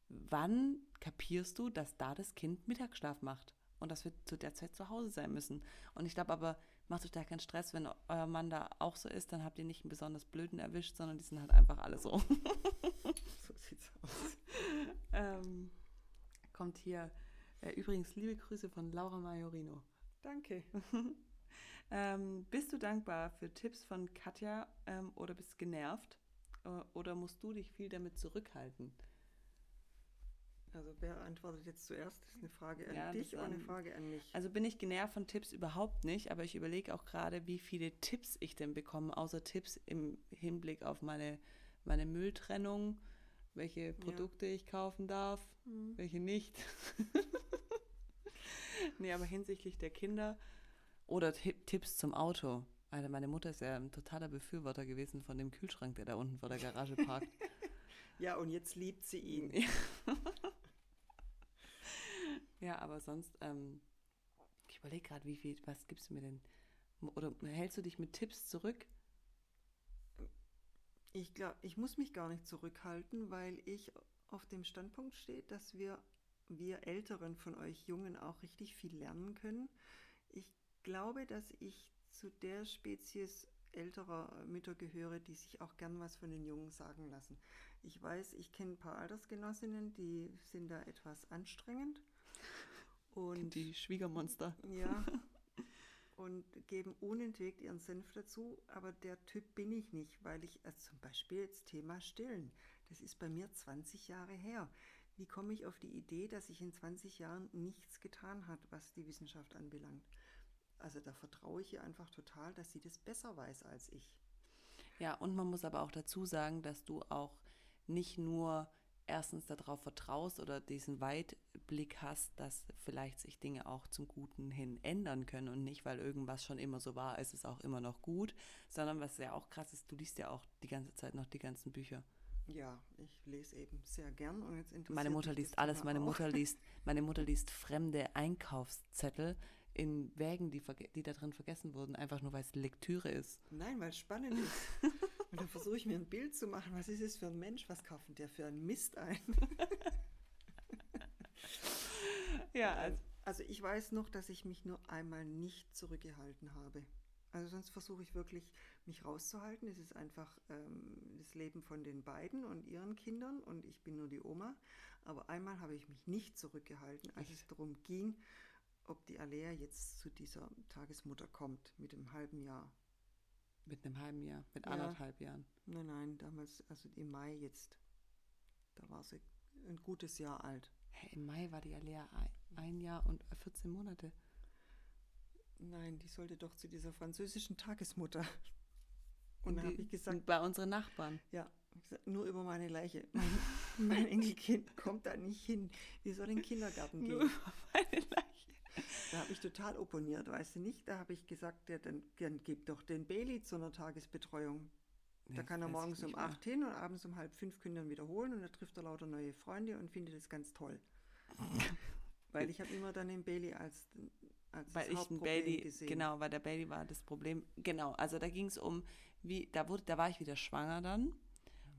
wann kapierst du, dass da das Kind Mittagsschlaf macht und dass wir zu der Zeit zu Hause sein müssen? Und ich glaube aber, macht euch da keinen Stress, wenn euer Mann da auch so ist, dann habt ihr nicht einen besonders blöden erwischt, sondern die sind halt einfach alle so. So sieht's aus. ähm, kommt hier übrigens liebe Grüße von Laura Majorino. Danke. Ähm, bist du dankbar für Tipps von Katja ähm, oder bist genervt? Äh, oder musst du dich viel damit zurückhalten? Also wer antwortet jetzt zuerst? Das ist eine Frage an Ja, dich oder eine Frage an mich? Also bin ich genervt von Tipps überhaupt nicht, aber ich überlege auch gerade, wie viele Tipps ich denn bekomme, außer Tipps im Hinblick auf meine, meine Mülltrennung, welche Produkte ich kaufen darf, Hm. welche nicht. nee, aber hinsichtlich der Kinder oder Tipp- Tipps zum Auto. Alter, meine Mutter ist ja ein totaler Befürworter gewesen von dem Kühlschrank, der da unten vor der Garage parkt. Ja, und jetzt liebt sie ihn. ja, aber sonst, ähm, ich überlege gerade, wie viel, was gibst du mir denn? Oder hältst du dich mit Tipps zurück? Ich glaube, ich muss mich gar nicht zurückhalten, weil ich auf dem Standpunkt stehe, dass wir, wir Älteren von euch Jungen auch richtig viel lernen können. Ich glaube, dass ich zu der Spezies älterer Mütter gehöre, die sich auch gern was von den Jungen sagen lassen. Ich weiß, ich kenne ein paar Altersgenossinnen, die sind da etwas anstrengend. Und Die Schwiegermonster. ja. Geben unentwegt ihren Senf dazu, aber der Typ bin ich nicht, weil ich, also zum Beispiel jetzt Thema Stillen, das ist bei mir 20 Jahre her. Wie komme ich auf die Idee, dass sich in 20 Jahren nichts getan hat, was die Wissenschaft anbelangt? Also da vertraue ich ihr einfach total, dass sie das besser weiß als ich. Ja, und man muss aber auch dazu sagen, dass du auch nicht nur erstens darauf vertraust oder diesen Weitblick hast, dass vielleicht sich Dinge auch zum Guten hin ändern können und nicht, weil irgendwas schon immer so war, ist es auch immer noch gut, sondern was ja auch krass ist, du liest ja auch die ganze Zeit noch die ganzen Bücher. Ja, ich lese eben sehr gern und jetzt interessiert Meine Mutter liest alles, meine auch. Mutter liest, meine Mutter liest fremde Einkaufszettel in Wägen, die, die da drin vergessen wurden, einfach nur weil es Lektüre ist. Nein, weil es spannend ist. Und dann versuche ich mir ein Bild zu machen, was ist es für ein Mensch, was kauft denn der für einen Mist ein? Ja, also, Also ich weiß noch, dass ich mich nur einmal nicht zurückgehalten habe. Also sonst versuche ich wirklich, mich rauszuhalten. Es ist einfach ähm, das Leben von den beiden und ihren Kindern und ich bin nur die Oma. Aber einmal habe ich mich nicht zurückgehalten, als es darum ging, ob die Alea jetzt zu dieser Tagesmutter kommt mit dem halben Jahr. Mit einem halben Jahr, mit Ja. anderthalb Jahren. Nein, nein, damals, also im Mai jetzt. Da war sie ein gutes Jahr alt. Hä, Im Mai war die Alea ein, ein Jahr und 14 Monate. Nein, die sollte doch zu dieser französischen Tagesmutter. Und dann habe ich gesagt, bei unseren Nachbarn. ja, gesagt, nur über meine Leiche. Mein, mein Enkelkind kommt da nicht hin. Die soll in den Kindergarten gehen. Da habe ich total opponiert, weißt du nicht? Da habe ich gesagt, ja, dann, dann gib doch den Bailey zu einer Tagesbetreuung. Da Nee, kann er morgens um acht hin und abends um halb fünf können dann wiederholen und da trifft er lauter neue Freunde und findet es ganz toll. Weil ich habe immer dann den Bailey als, als Weil das ich Hauptproblem Bailey, gesehen. genau, weil der Bailey war das Problem. Genau, also da ging es um, wie, da wurde, da war ich wieder schwanger dann.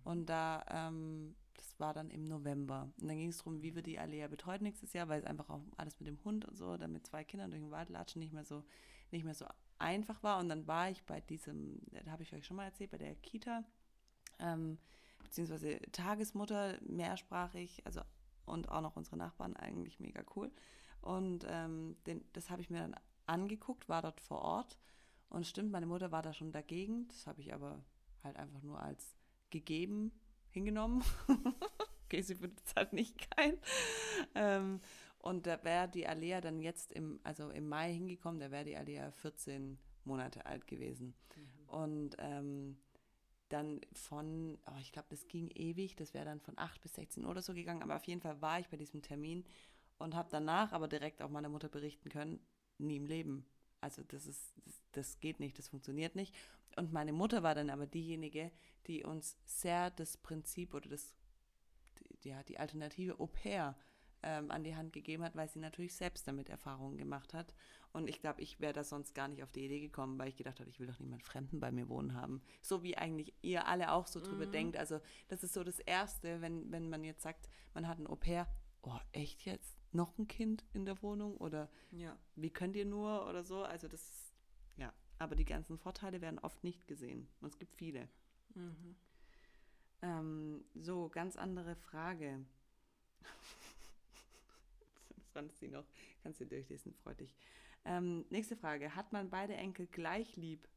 Und da, ähm, das war dann im November. Und dann ging es darum, wie wird die Alea betreut nächstes Jahr, weil es einfach auch alles mit dem Hund und so, dann mit zwei Kindern durch den Wald latschen nicht mehr so, nicht mehr so einfach war. Und dann war ich bei diesem, da habe ich euch schon mal erzählt, bei der Kita, ähm, beziehungsweise Tagesmutter, mehrsprachig, also und auch noch unsere Nachbarn, eigentlich mega cool. Und ähm, den, das habe ich mir dann angeguckt, war dort vor Ort. Und stimmt, meine Mutter war da schon dagegen. Das habe ich aber halt einfach nur als gegeben hingenommen. okay, sie es halt nicht geil. Ähm, und da wäre die Alea dann jetzt im, also im Mai hingekommen, da wäre die Alea 14 Monate alt gewesen. Und ähm, dann von, oh, ich glaube, das ging ewig, das wäre dann von 8 bis 16 Uhr oder so gegangen, aber auf jeden Fall war ich bei diesem Termin und habe danach aber direkt auch meiner Mutter berichten können, nie im Leben. Also das ist, das, das geht nicht, das funktioniert nicht. Und meine Mutter war dann aber diejenige, die uns sehr das Prinzip oder das, die, ja, die alternative Au pair ähm, an die Hand gegeben hat, weil sie natürlich selbst damit Erfahrungen gemacht hat. Und ich glaube, ich wäre da sonst gar nicht auf die Idee gekommen, weil ich gedacht habe, ich will doch niemand Fremden bei mir wohnen haben. So wie eigentlich ihr alle auch so drüber mhm. denkt. Also das ist so das Erste, wenn, wenn man jetzt sagt, man hat ein Au pair, oh, echt jetzt? Noch ein Kind in der Wohnung? Oder ja. wie könnt ihr nur oder so? Also das, ja. Aber die ganzen Vorteile werden oft nicht gesehen. Und es gibt viele. Mhm. Ähm, so, ganz andere Frage. Franz sie noch. Kannst du durchlesen, freut dich. Ähm, nächste Frage. Hat man beide Enkel gleich lieb?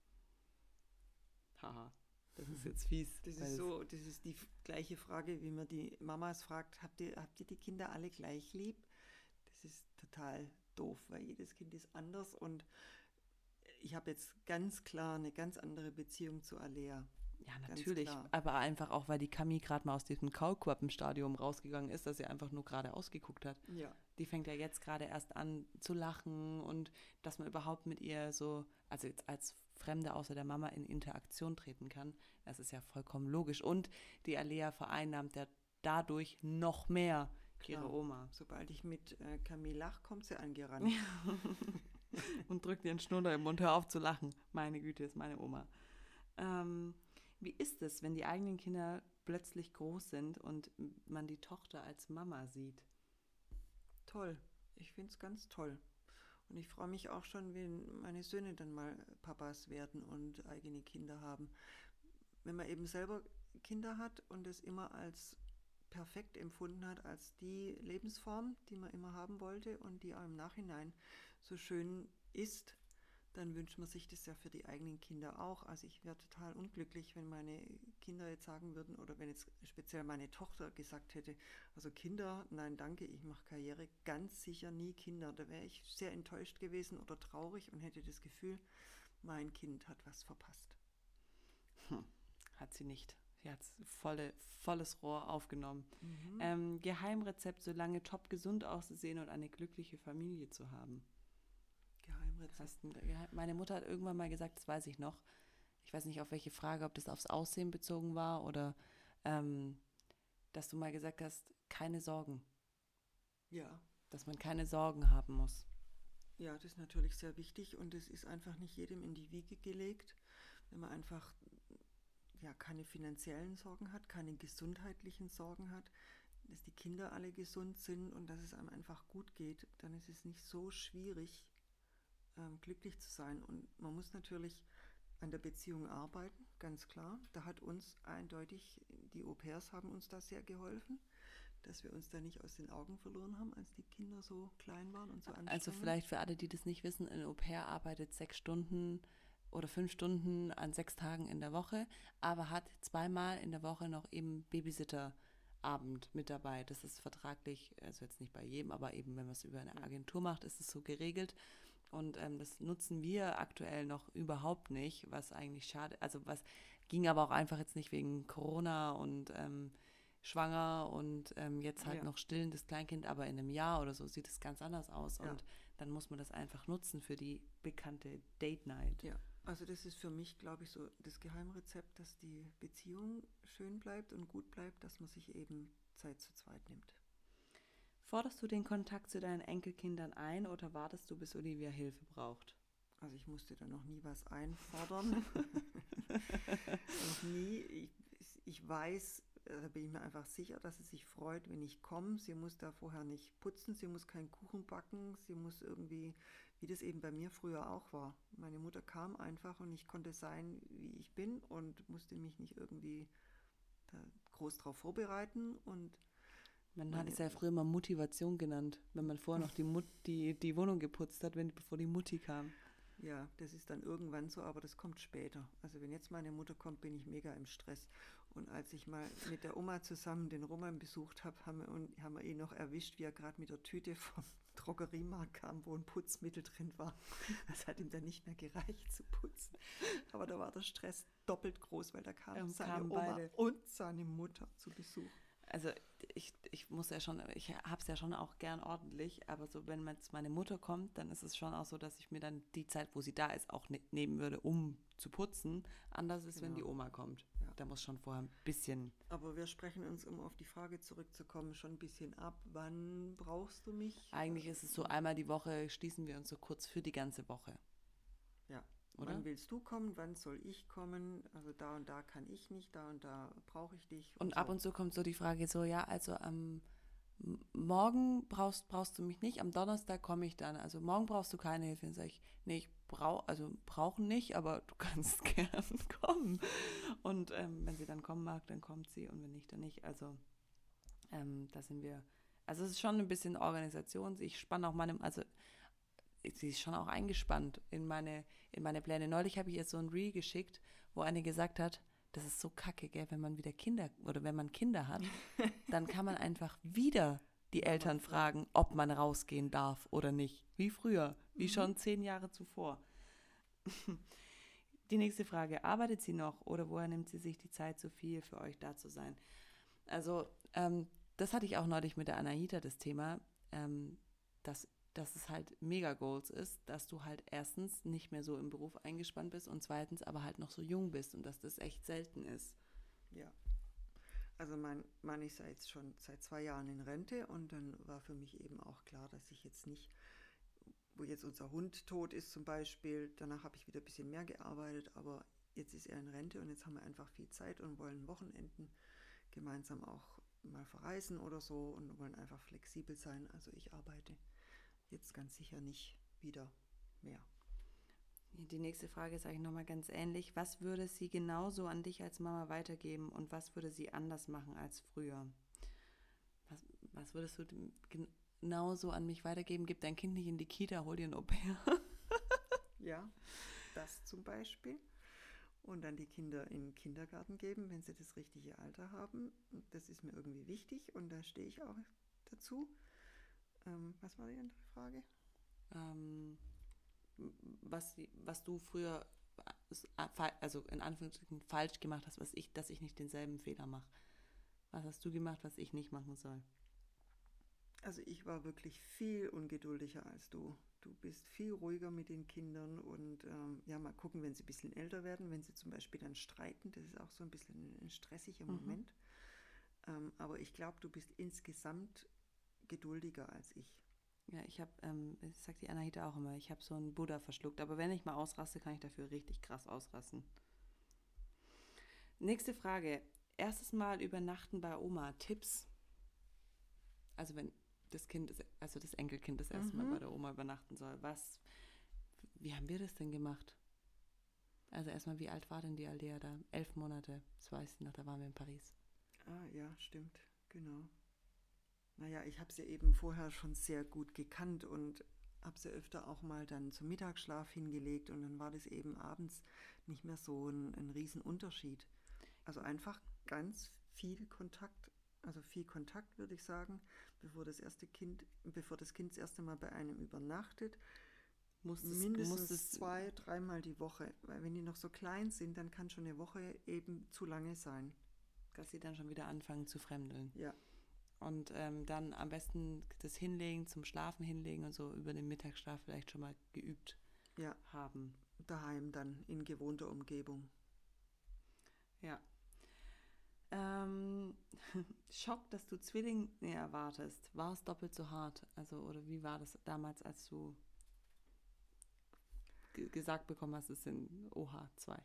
Haha, das ist jetzt fies. Das ist so, das ist die gleiche Frage, wie man die Mamas fragt, habt ihr, habt ihr die Kinder alle gleich lieb? Das ist total doof, weil jedes Kind ist anders und ich habe jetzt ganz klar eine ganz andere Beziehung zu Alea. Ja, natürlich. Aber einfach auch, weil die Kami gerade mal aus diesem Kaulquappenstadium rausgegangen ist, dass sie einfach nur gerade ausgeguckt hat. Ja. Die fängt ja jetzt gerade erst an zu lachen und dass man überhaupt mit ihr so, also jetzt als Fremde außer der Mama in Interaktion treten kann, das ist ja vollkommen logisch. Und die Alea vereinnahmt ja dadurch noch mehr Klar. ihre Oma. Sobald ich mit äh, Camille lach, kommt sie angerannt. Ja. und drückt ihren Schnurrer im Mund, hör auf zu lachen. Meine Güte, ist meine Oma. Ähm, wie ist es, wenn die eigenen Kinder plötzlich groß sind und man die Tochter als Mama sieht? Toll. Ich finde es ganz toll. Und ich freue mich auch schon, wenn meine Söhne dann mal Papas werden und eigene Kinder haben. Wenn man eben selber Kinder hat und es immer als perfekt empfunden hat, als die Lebensform, die man immer haben wollte und die auch im Nachhinein so schön ist, dann wünscht man sich das ja für die eigenen Kinder auch. Also ich wäre total unglücklich, wenn meine Kinder jetzt sagen würden oder wenn jetzt speziell meine Tochter gesagt hätte, also Kinder, nein danke, ich mache Karriere, ganz sicher nie Kinder. Da wäre ich sehr enttäuscht gewesen oder traurig und hätte das Gefühl, mein Kind hat was verpasst. Hm, hat sie nicht. Sie hat volle, volles Rohr aufgenommen. Mhm. Ähm, Geheimrezept, so lange top gesund auszusehen und eine glückliche Familie zu haben. Geheimrezept. Meine Mutter hat irgendwann mal gesagt, das weiß ich noch. Ich weiß nicht auf welche Frage, ob das aufs Aussehen bezogen war oder ähm, dass du mal gesagt hast, keine Sorgen. Ja. Dass man keine Sorgen haben muss. Ja, das ist natürlich sehr wichtig und es ist einfach nicht jedem in die Wiege gelegt, wenn man einfach ja, keine finanziellen Sorgen hat, keine gesundheitlichen Sorgen hat, dass die Kinder alle gesund sind und dass es einem einfach gut geht, dann ist es nicht so schwierig, ähm, glücklich zu sein. Und man muss natürlich an der Beziehung arbeiten, ganz klar. Da hat uns eindeutig, die Au-pairs haben uns da sehr geholfen, dass wir uns da nicht aus den Augen verloren haben, als die Kinder so klein waren und so anstrengend. Also vielleicht für alle, die das nicht wissen, ein Au-pair arbeitet sechs Stunden oder fünf Stunden an sechs Tagen in der Woche, aber hat zweimal in der Woche noch eben Babysitterabend mit dabei. Das ist vertraglich, also jetzt nicht bei jedem, aber eben wenn man es über eine Agentur macht, ist es so geregelt. Und ähm, das nutzen wir aktuell noch überhaupt nicht, was eigentlich schade, also was ging aber auch einfach jetzt nicht wegen Corona und ähm, schwanger und ähm, jetzt halt ja. noch stillendes Kleinkind, aber in einem Jahr oder so sieht es ganz anders aus. Ja. Und dann muss man das einfach nutzen für die bekannte Date Night. Ja, also das ist für mich, glaube ich, so das Geheimrezept, dass die Beziehung schön bleibt und gut bleibt, dass man sich eben Zeit zu zweit nimmt. Forderst du den Kontakt zu deinen Enkelkindern ein oder wartest du, bis Olivia Hilfe braucht? Also ich musste da noch nie was einfordern. noch nie. Ich, ich weiß, äh, da bin ich mir einfach sicher, dass sie sich freut, wenn ich komme. Sie muss da vorher nicht putzen, sie muss keinen Kuchen backen, sie muss irgendwie, wie das eben bei mir früher auch war. Meine Mutter kam einfach und ich konnte sein, wie ich bin und musste mich nicht irgendwie groß drauf vorbereiten und man hat es ja früher mal Motivation genannt, wenn man vorher noch die, Mut, die, die Wohnung geputzt hat, wenn, bevor die Mutti kam. Ja, das ist dann irgendwann so, aber das kommt später. Also wenn jetzt meine Mutter kommt, bin ich mega im Stress. Und als ich mal mit der Oma zusammen den Roman besucht habe, haben wir, haben wir ihn noch erwischt, wie er gerade mit der Tüte vom Drogeriemarkt kam, wo ein Putzmittel drin war. Das hat ihm dann nicht mehr gereicht zu putzen. Aber da war der Stress doppelt groß, weil da kam seine Oma beide. und seine Mutter zu Besuch. Also ich, ich muss ja schon, ich habe es ja schon auch gern ordentlich, aber so wenn jetzt meine Mutter kommt, dann ist es schon auch so, dass ich mir dann die Zeit, wo sie da ist, auch ne nehmen würde, um zu putzen. Anders ist, wenn die Genau. Oma kommt. Ja. Da muss schon vorher ein bisschen. Aber wir sprechen uns, um auf die Frage zurückzukommen, schon ein bisschen ab. Wann brauchst du mich? Eigentlich ist es so, einmal die Woche schließen wir uns so kurz für die ganze Woche. Oder? Wann willst du kommen? Wann soll ich kommen? Also da und da kann ich nicht, da und da brauche ich dich. Und so. ab und zu kommt so die Frage so, ja, also am morgen brauchst, brauchst du mich nicht, am Donnerstag komme ich dann. Also morgen brauchst du keine Hilfe. Dann sage ich, nee, ich brauche, also brauchen nicht, aber du kannst gern kommen. Und ähm, wenn sie dann kommen mag, dann kommt sie und wenn nicht, dann nicht. Also ähm, da sind wir, also es ist schon ein bisschen Organisation. Ich spanne auch meine, also sie ist schon auch eingespannt in meine, in meine Pläne. Neulich habe ich ihr so ein Reel geschickt, wo eine gesagt hat, das ist so kacke, gell, wenn man wieder Kinder oder wenn man Kinder hat, dann kann man einfach wieder die Eltern fragen, ob man rausgehen darf oder nicht. Wie früher, wie schon zehn Jahre zuvor. Die nächste Frage, arbeitet sie noch oder woher nimmt sie sich die Zeit, so viel für euch da zu sein? Also, ähm, das hatte ich auch neulich mit der Anahita, das Thema, ähm, dass, dass es halt mega Goals ist, dass du halt erstens nicht mehr so im Beruf eingespannt bist und zweitens aber halt noch so jung bist und dass das echt selten ist. Ja. Also mein Mann ist ja jetzt schon seit zwei Jahren in Rente und dann war für mich eben auch klar, dass ich jetzt nicht, wo jetzt unser Hund tot ist zum Beispiel, danach habe ich wieder ein bisschen mehr gearbeitet, aber jetzt ist er in Rente und jetzt haben wir einfach viel Zeit und wollen Wochenenden gemeinsam auch mal verreisen oder so und wollen einfach flexibel sein. Also ich arbeite jetzt ganz sicher nicht wieder mehr. Die nächste Frage ist eigentlich nochmal ganz ähnlich. Was würde sie genauso an dich als Mama weitergeben und was würde sie anders machen als früher? Was, was würdest du genauso an mich weitergeben? Gib dein Kind nicht in die Kita, hol dir ein Au-pair. Ja, das zum Beispiel. Und dann die Kinder in den Kindergarten geben, wenn sie das richtige Alter haben. Das ist mir irgendwie wichtig und da stehe ich auch dazu. Ähm, was war die andere Frage? ähm, was, was du früher, also in Anführungsstrichen, falsch gemacht hast, was ich, dass ich nicht denselben Fehler mache. Was hast du gemacht, was ich nicht machen soll? Also ich war wirklich viel ungeduldiger als du. Du bist viel ruhiger mit den Kindern und ähm, ja, mal gucken, wenn sie ein bisschen älter werden, wenn sie zum Beispiel dann streiten, das ist auch so ein bisschen ein stressiger Mhm. Moment. Ähm, aber ich glaube, du bist insgesamt geduldiger als ich. Ja, ich habe, ähm, das sagt die Anahita auch immer, ich habe so einen Buddha verschluckt. Aber wenn ich mal ausraste, kann ich dafür richtig krass ausrasten. Nächste Frage. Erstes Mal übernachten bei Oma. Tipps? Also wenn das Kind, also das Enkelkind das erste Mal Mhm. bei der Oma übernachten soll. Was, wie haben wir das denn gemacht? Also erstmal, wie alt war denn die Aldea da? Elf Monate, das weiß ich noch, da waren wir in Paris. Ah ja, stimmt, genau. Naja, ich habe sie eben vorher schon sehr gut gekannt und habe sie öfter auch mal dann zum Mittagsschlaf hingelegt und dann war das eben abends nicht mehr so ein, ein Riesenunterschied. Also einfach ganz viel Kontakt, also viel Kontakt würde ich sagen, bevor das erste Kind, bevor das Kind das erste Mal bei einem übernachtet, Musstest, mindestens musstest, zwei, dreimal die Woche. Weil wenn die noch so klein sind, dann kann schon eine Woche eben zu lange sein. dass sie dann schon wieder anfangen zu fremdeln. Ja. Und ähm, dann am besten das Hinlegen, zum Schlafen hinlegen und so über den Mittagsschlaf vielleicht schon mal geübt Ja. haben. daheim dann in gewohnter Umgebung. Ja. Ähm, Schock, dass du Zwillinge erwartest. War es doppelt so hart? Also, oder wie war das damals, als du ge gesagt bekommen hast, es sind OH2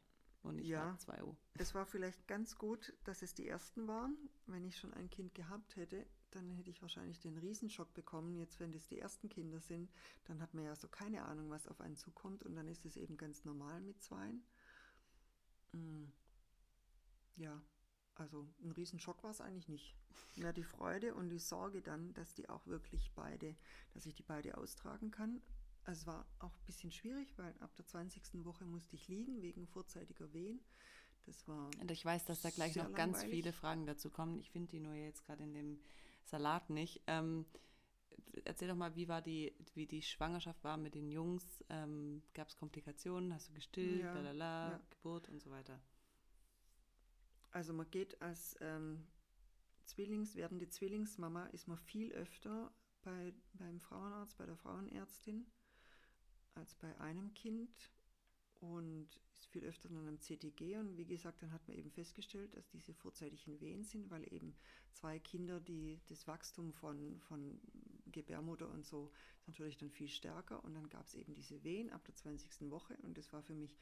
und nicht Ja. H2O? Es war vielleicht ganz gut, dass es die ersten waren. Wenn ich schon ein Kind gehabt hätte, dann hätte ich wahrscheinlich den Riesenschock bekommen. Jetzt, wenn das die ersten Kinder sind, dann hat man ja so keine Ahnung, was auf einen zukommt und dann ist es eben ganz normal mit zweien. Mm. Ja, also ein Riesenschock war es eigentlich nicht. Mehr die Freude und die Sorge dann, dass die auch wirklich beide, dass ich die beide austragen kann. Es war auch ein bisschen schwierig, weil ab der 20. Woche musste ich liegen wegen vorzeitiger Wehen. Das war Und ich weiß, dass da gleich noch ganz langweilig. viele Fragen dazu kommen. Ich finde die nur jetzt gerade in dem Salat nicht. Ähm, erzähl doch mal, wie war die, wie die Schwangerschaft war mit den Jungs? Ähm, Gab es Komplikationen? Hast du gestillt? Ja, lalala, ja. Geburt und so weiter. Also man geht als ähm, Zwillings, werdende Zwillingsmama ist man viel öfter bei, beim Frauenarzt, bei der Frauenärztin als bei einem Kind und ist viel öfter dann am CTG. Und wie gesagt, dann hat man eben festgestellt, dass diese vorzeitigen Wehen sind, weil eben zwei Kinder, die das Wachstum von, von Gebärmutter und so ist natürlich dann viel stärker. Und dann gab es eben diese Wehen ab der 20. Woche. Und das war für mich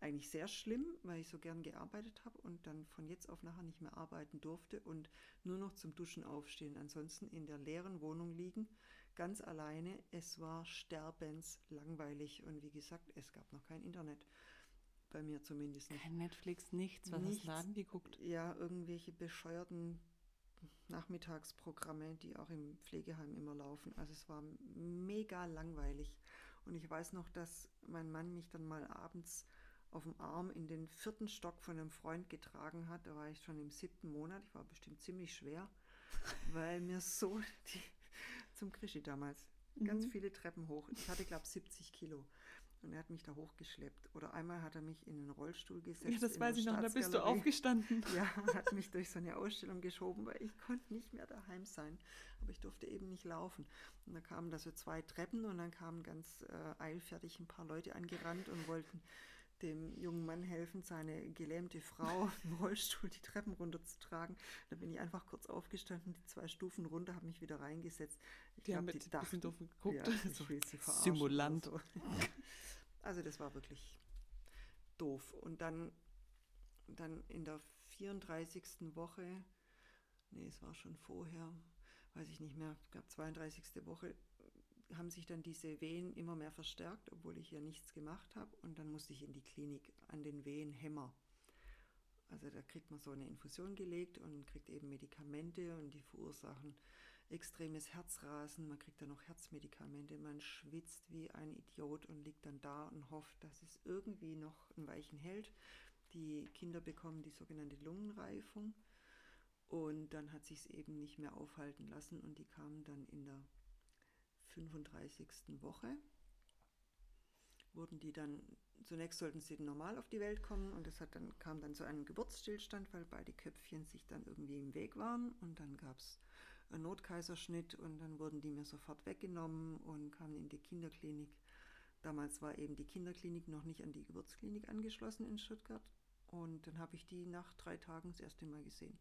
eigentlich sehr schlimm, weil ich so gern gearbeitet habe und dann von jetzt auf nachher nicht mehr arbeiten durfte und nur noch zum Duschen aufstehen. Ansonsten in der leeren Wohnung liegen, ganz alleine. Es war sterbenslangweilig und wie gesagt, es gab noch kein Internet. Bei mir zumindest nicht. Kein Netflix, nichts. Was Nichts. hast du da geguckt? Ja, irgendwelche bescheuerten Nachmittagsprogramme, die auch im Pflegeheim immer laufen. Also es war mega langweilig. Und ich weiß noch, dass mein Mann mich dann mal abends auf dem Arm in den vierten Stock von einem Freund getragen hat. Da war ich schon im siebten Monat. Ich war bestimmt ziemlich schwer, weil mir so die, zum Krischi damals ganz Mhm. viele Treppen hoch. Ich hatte, glaube ich, 70 Kilo. Und er hat mich da hochgeschleppt. Oder einmal hat er mich in einen Rollstuhl gesetzt. Ja, das weiß ich noch. Da bist du aufgestanden. Ja, hat mich durch so eine Ausstellung geschoben, weil ich konnte nicht mehr daheim sein. Aber ich durfte eben nicht laufen. Und da kamen da so zwei Treppen und dann kamen ganz äh, eilfertig ein paar Leute angerannt und wollten dem jungen Mann helfen, seine gelähmte Frau im Rollstuhl die Treppen runterzutragen. Da bin ich einfach kurz aufgestanden, die zwei Stufen runter, habe mich wieder reingesetzt. Ich Die haben mit ein bisschen doof geguckt. ja, So, Simulant. So. Also das war wirklich doof. Und dann, dann in der 34. Woche, nee, es war schon vorher, weiß ich nicht mehr, ich glaube 32. Woche, haben sich dann diese Wehen immer mehr verstärkt, obwohl ich ja nichts gemacht habe. Und dann musste ich in die Klinik an den Wehenhämmer. Also da kriegt man so eine Infusion gelegt und kriegt eben Medikamente und die verursachen extremes Herzrasen. Man kriegt dann noch Herzmedikamente. Man schwitzt wie ein Idiot und liegt dann da und hofft, dass es irgendwie noch ein Weichen hält. Die Kinder bekommen die sogenannte Lungenreifung und dann hat sich es eben nicht mehr aufhalten lassen und die kamen dann in der 35. Woche wurden die dann, zunächst sollten sie normal auf die Welt kommen und es hat dann, kam dann zu einem Geburtsstillstand, weil beide Köpfchen sich dann irgendwie im Weg waren und dann gab es einen Notkaiserschnitt und dann wurden die mir sofort weggenommen und kamen in die Kinderklinik. Damals war eben die Kinderklinik noch nicht an die Geburtsklinik angeschlossen in Stuttgart und dann habe ich die nach drei Tagen das erste Mal gesehen.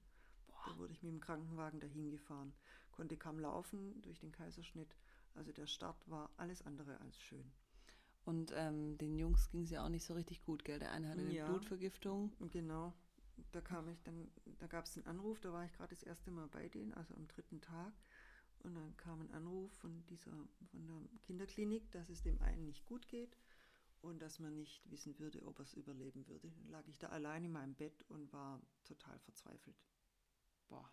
Da wurde ich mit dem Krankenwagen dahin gefahren, konnte kaum laufen durch den Kaiserschnitt. Also der Start war alles andere als schön. Und ähm, den Jungs ging es ja auch nicht so richtig gut, gell? Der eine hatte eine Ja. Blutvergiftung. Genau. Da kam ich dann, da gab es einen Anruf, da war ich gerade das erste Mal bei denen, also am dritten Tag. Und dann kam ein Anruf von dieser, von der Kinderklinik, dass es dem einen nicht gut geht und dass man nicht wissen würde, ob er es überleben würde. Dann lag ich da allein in meinem Bett und war total verzweifelt. Boah.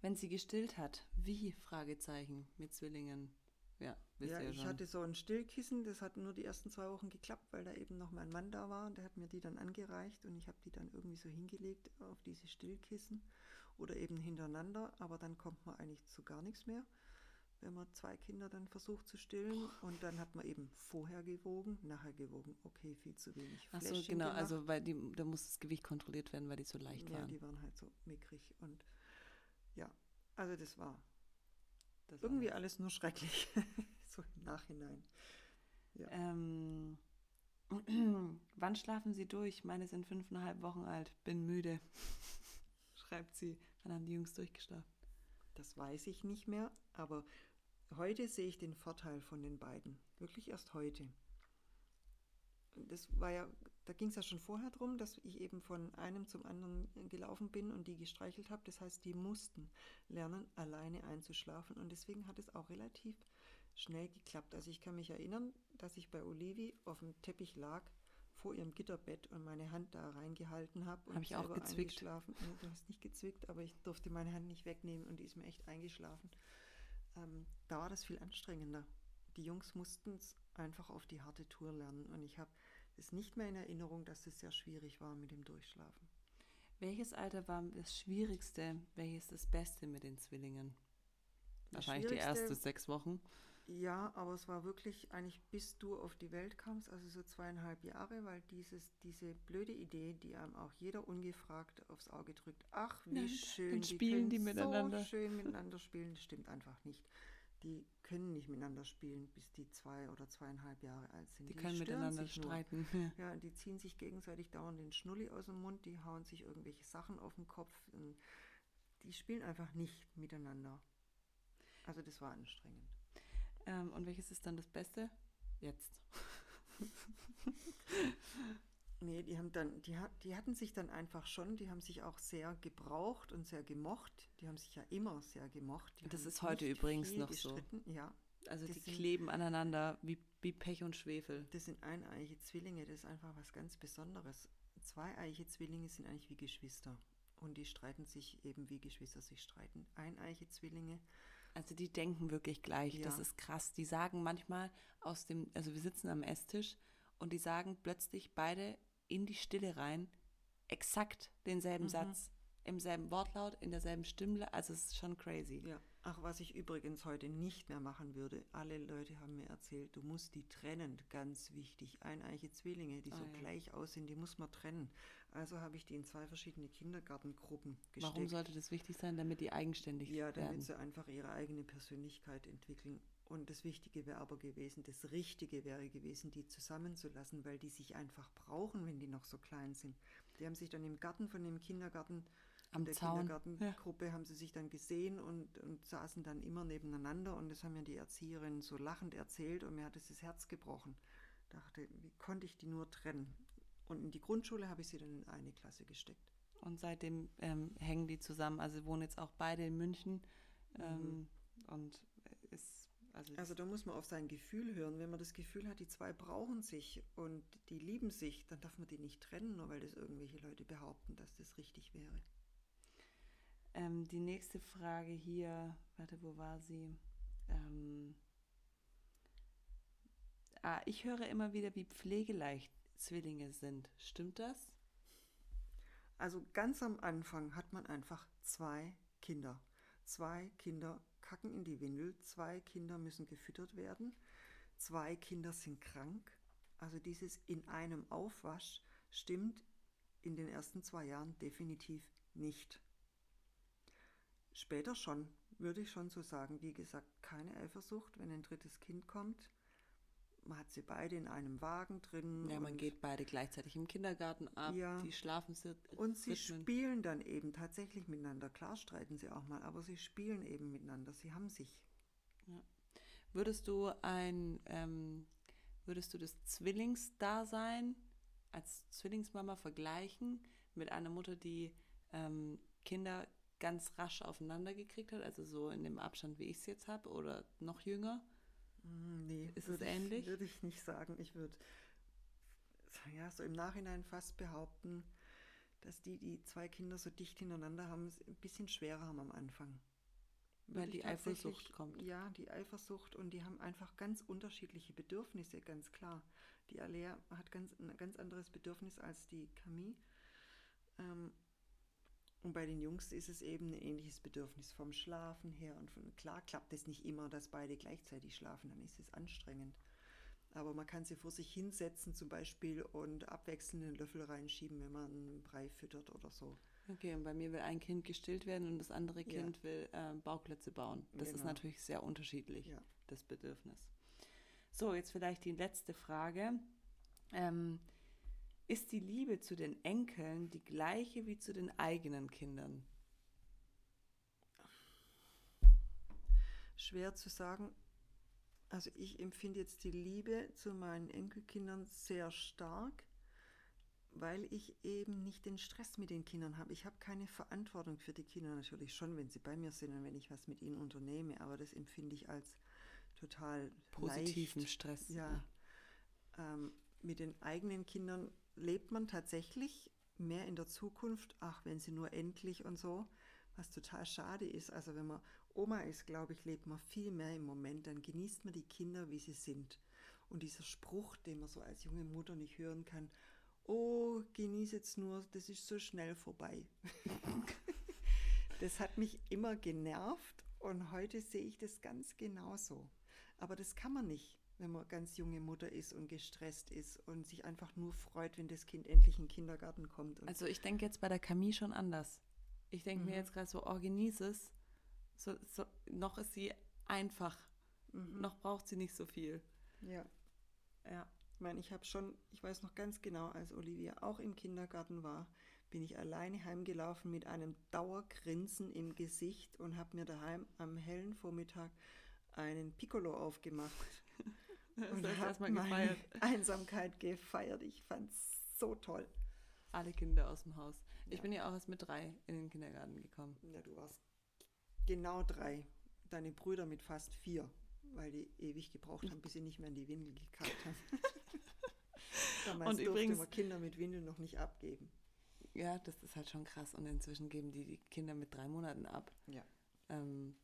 Wenn sie gestillt hat, wie? Fragezeichen mit Zwillingen. Ja, wisst ja, ich schon. hatte so ein Stillkissen, das hat nur die ersten zwei Wochen geklappt, weil da eben noch mein Mann da war und der hat mir die dann angereicht und ich habe die dann irgendwie so hingelegt auf diese Stillkissen oder eben hintereinander, aber dann kommt man eigentlich zu gar nichts mehr, wenn man zwei Kinder dann versucht zu stillen und dann hat man eben vorher gewogen, nachher gewogen, okay, viel zu wenig Ach so, genau, gemacht. also weil die, da muss das Gewicht kontrolliert werden, weil die so leicht ja, waren. die waren halt so mickrig und ja, also das war Das war irgendwie das. alles nur schrecklich, so im Nachhinein. Ähm, wann schlafen Sie durch? Meine sind fünfeinhalb Wochen alt. Bin müde. Schreibt sie. Wann haben die Jungs durchgeschlafen? Das weiß ich nicht mehr, aber heute sehe ich den Vorteil von den beiden. Wirklich erst heute. Das war ja, da ging es ja schon vorher drum, dass ich eben von einem zum anderen gelaufen bin und die gestreichelt habe. Das heißt, die mussten lernen, alleine einzuschlafen. Und deswegen hat es auch relativ schnell geklappt. Also ich kann mich erinnern, dass ich bei Olivi auf dem Teppich lag vor ihrem Gitterbett und meine Hand da reingehalten habe und Hab ich auch gezwickt. eingeschlafen. Du hast nicht gezwickt, aber ich durfte meine Hand nicht wegnehmen und die ist mir echt eingeschlafen. Ähm, da war das viel anstrengender. Die Jungs mussten es einfach auf die harte Tour lernen und ich habe es nicht mehr in Erinnerung, dass es sehr schwierig war mit dem Durchschlafen. Welches Alter war das Schwierigste? Welches das Beste mit den Zwillingen? Das Wahrscheinlich die Schwierigste- erste sechs Wochen. Ja, aber es war wirklich eigentlich, bis du auf die Welt kamst, also so zweieinhalb Jahre, weil dieses, diese blöde Idee, die einem auch jeder ungefragt aufs Auge drückt, ach, wie Nein, schön, dann spielen die können miteinander. so schön miteinander spielen, das stimmt einfach nicht. Die können nicht miteinander spielen, bis die zwei oder zweieinhalb Jahre alt sind. Die können stören miteinander nur. streiten. Ja. Die ziehen sich gegenseitig dauernd den Schnulli aus dem Mund, die hauen sich irgendwelche Sachen auf den Kopf. und Die spielen einfach nicht miteinander. Also das war anstrengend. Ähm, und welches ist dann das Beste? Jetzt. Nee, die haben dann, die, hat- die hatten sich dann einfach schon, die haben sich auch sehr gebraucht und sehr gemocht. Die haben sich ja immer sehr gemocht. Die Das ist heute übrigens noch so. Ja, Also Das die sind- kleben aneinander wie, wie Pech und Schwefel. das sind eineiige Zwillinge, das ist einfach was ganz Besonderes. Zweieiige Zwillinge sind eigentlich wie Geschwister. Und die streiten sich eben wie Geschwister sich streiten. Eineige Zwillinge, Also die denken wirklich gleich. Das Ja. ist krass. Die sagen manchmal aus dem, also wir sitzen am Esstisch und die sagen plötzlich beide in die Stille rein exakt denselben Mhm. Satz, im selben Wortlaut, in derselben Stimme. Also es ist schon crazy. Ja, ach, was ich übrigens heute nicht mehr machen würde. Alle Leute haben mir erzählt, du musst die trennen, ganz wichtig. Eineiche Zwillinge, die Ah, so ja. gleich aussehen, die muss man trennen. Also habe ich die in zwei verschiedene Kindergartengruppen gesteckt. Warum sollte das wichtig sein, damit die eigenständig Ja, damit werden? sie einfach ihre eigene Persönlichkeit entwickeln. Und das Wichtige wäre aber gewesen, das Richtige wäre gewesen, die zusammenzulassen, weil die sich einfach brauchen, wenn die noch so klein sind. Die haben sich dann im Garten von dem Kindergarten Am der Zaun. Kindergartengruppe haben sie sich dann gesehen und, und saßen dann immer nebeneinander und das haben mir die Erzieherin so lachend erzählt und mir hat es das Herz gebrochen. Dachte, wie konnte ich die nur trennen? Und in die Grundschule habe ich sie dann in eine Klasse gesteckt. Und seitdem ähm, hängen die zusammen. Also wohnen jetzt auch beide in München. Ähm, Mhm. Und also, Also da muss man auf sein Gefühl hören. Wenn man das Gefühl hat, die zwei brauchen sich und die lieben sich, dann darf man die nicht trennen, nur weil das irgendwelche Leute behaupten, dass das richtig wäre. ähm, die nächste Frage hier, warte, wo war sie? Ähm, ah, ich höre immer wieder, wie pflegeleicht Zwillinge sind. Stimmt das? Also ganz am Anfang hat man einfach zwei Kinder. Zwei Kinder kacken in die Windel, zwei Kinder müssen gefüttert werden, zwei Kinder sind krank. Also dieses in einem Aufwasch stimmt in den ersten zwei Jahren definitiv nicht. Später schon, würde ich schon so sagen. Wie gesagt, keine Eifersucht, wenn ein drittes Kind kommt. Man hat sie beide in einem Wagen drin. Ja, man geht beide gleichzeitig im Kindergarten ab, Ja. die schlafen sie. Und sie Rhythmen. spielen dann eben tatsächlich miteinander. Klar streiten sie auch mal, aber sie spielen eben miteinander. Sie haben sich. Würdest du ein, ähm, würdest du das Zwillingsdasein als Zwillingsmama vergleichen mit einer Mutter, die ähm, Kinder ganz rasch aufeinander gekriegt hat, also so in dem Abstand, wie ich es jetzt habe, oder noch jünger? Hm, Nee, Ist es würde ähnlich? Ich, würde ich nicht sagen. Ich würde ja, so im Nachhinein fast behaupten, dass die, die zwei Kinder so dicht hintereinander haben, es ein bisschen schwerer haben am Anfang. Weil Würde die ich tatsächlich- Eifersucht kommt. Ja, die Eifersucht und die haben einfach ganz unterschiedliche Bedürfnisse, ganz klar. Die Alea hat ganz, ein ganz anderes Bedürfnis als die Camille. Ähm, und bei den Jungs ist es eben ein ähnliches Bedürfnis vom Schlafen her. Und von, klar klappt es nicht immer, dass beide gleichzeitig schlafen, dann ist es anstrengend. Aber man kann sie vor sich hinsetzen zum Beispiel und abwechselnd einen Löffel reinschieben, wenn man einen Brei füttert oder so. Okay, und bei mir will ein Kind gestillt werden und das andere Ja. Kind will ähm, Bauklötze bauen. Das ist Genau. natürlich sehr unterschiedlich, Ja. das Bedürfnis. So, jetzt vielleicht die letzte Frage. Ähm, ist die Liebe zu den Enkeln die gleiche wie zu den eigenen Kindern? Schwer zu sagen. Also ich empfinde jetzt die Liebe zu meinen Enkelkindern sehr stark, weil ich eben nicht den Stress mit den Kindern habe. Ich habe keine Verantwortung für die Kinder natürlich schon, wenn sie bei mir sind und wenn ich was mit ihnen unternehme, aber das empfinde ich als total Positiven leicht. Stress. Ja. Ähm, mit den eigenen Kindern lebt man tatsächlich mehr in der Zukunft, ach, wenn sie nur endlich und so, was total schade ist. Also wenn man Oma ist, glaube ich, lebt man viel mehr im Moment, dann genießt man die Kinder, wie sie sind. Und dieser Spruch, den man so als junge Mutter nicht hören kann, oh, genieß jetzt nur, das ist so schnell vorbei. das hat mich immer genervt und heute sehe ich das ganz genauso. Aber das kann man nicht, wenn man ganz junge Mutter ist und gestresst ist und sich einfach nur freut, wenn das Kind endlich in den Kindergarten kommt. Also ich denke jetzt bei der Camille schon anders. Ich denke mir Mhm. jetzt gerade so, oh, genieß es. So, so, noch ist sie einfach. Mhm. Noch braucht sie nicht so viel. ja. Ja. Ich meine, ich habe schon, ich weiß noch ganz genau, als Olivia auch im Kindergarten war, bin ich alleine heimgelaufen mit einem Dauergrinsen im Gesicht und habe mir daheim am hellen Vormittag einen Piccolo aufgemacht und habe erstmal meine gefeiert. Einsamkeit gefeiert. Ich fand es so toll. Alle Kinder aus dem Haus. Ich Ja. bin ja auch erst mit drei in den Kindergarten gekommen. Ja, du warst genau drei. Deine Brüder mit fast vier, weil die ewig gebraucht haben, bis sie nicht mehr in die Windel gekackt haben. Damals Und durfte übrigens- man Kinder mit Windeln noch nicht abgeben. Ja, das ist halt schon krass. Und inzwischen geben die die Kinder mit drei Monaten ab. Ja. Ähm,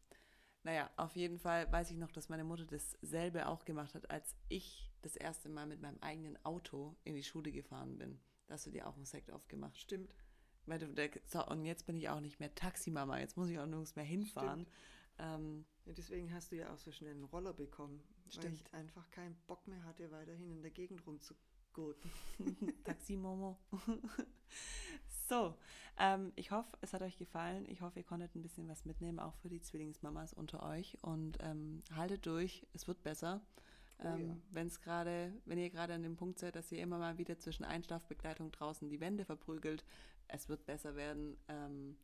naja, auf jeden Fall weiß ich noch, dass meine Mutter dasselbe auch gemacht hat, als ich das erste Mal mit meinem eigenen Auto in die Schule gefahren bin. Da hast du dir auch einen Sekt aufgemacht. Stimmt. Weil du, der, so, und jetzt bin ich auch nicht mehr Taximama, jetzt muss ich auch nirgends mehr hinfahren. Ähm, Ja, deswegen hast du ja auch so schnell einen Roller bekommen, weil Stimmt. ich einfach keinen Bock mehr hatte, weiterhin in der Gegend rumzugurken. Taxi-Momo. so, ähm, ich hoffe, es hat euch gefallen. Ich hoffe, ihr konntet ein bisschen was mitnehmen, auch für die Zwillingsmamas unter euch. Und ähm, haltet durch, es wird besser. Oh Ähm, ja. wenn's gerade, wenn ihr gerade an dem Punkt seid, dass ihr immer mal wieder zwischen Einschlafbegleitung draußen die Wände verprügelt, es wird besser werden. Ähm,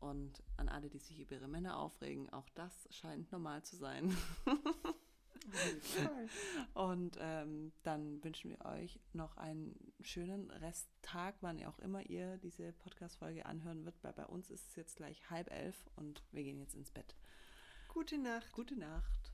und an alle, die sich über ihre Männer aufregen, auch das scheint normal zu sein. Und ähm, dann wünschen wir euch noch einen schönen Resttag, wann auch immer ihr diese Podcast-Folge anhören wird. Weil bei uns ist es jetzt gleich halb elf und wir gehen jetzt ins Bett. Gute Nacht. Gute Nacht.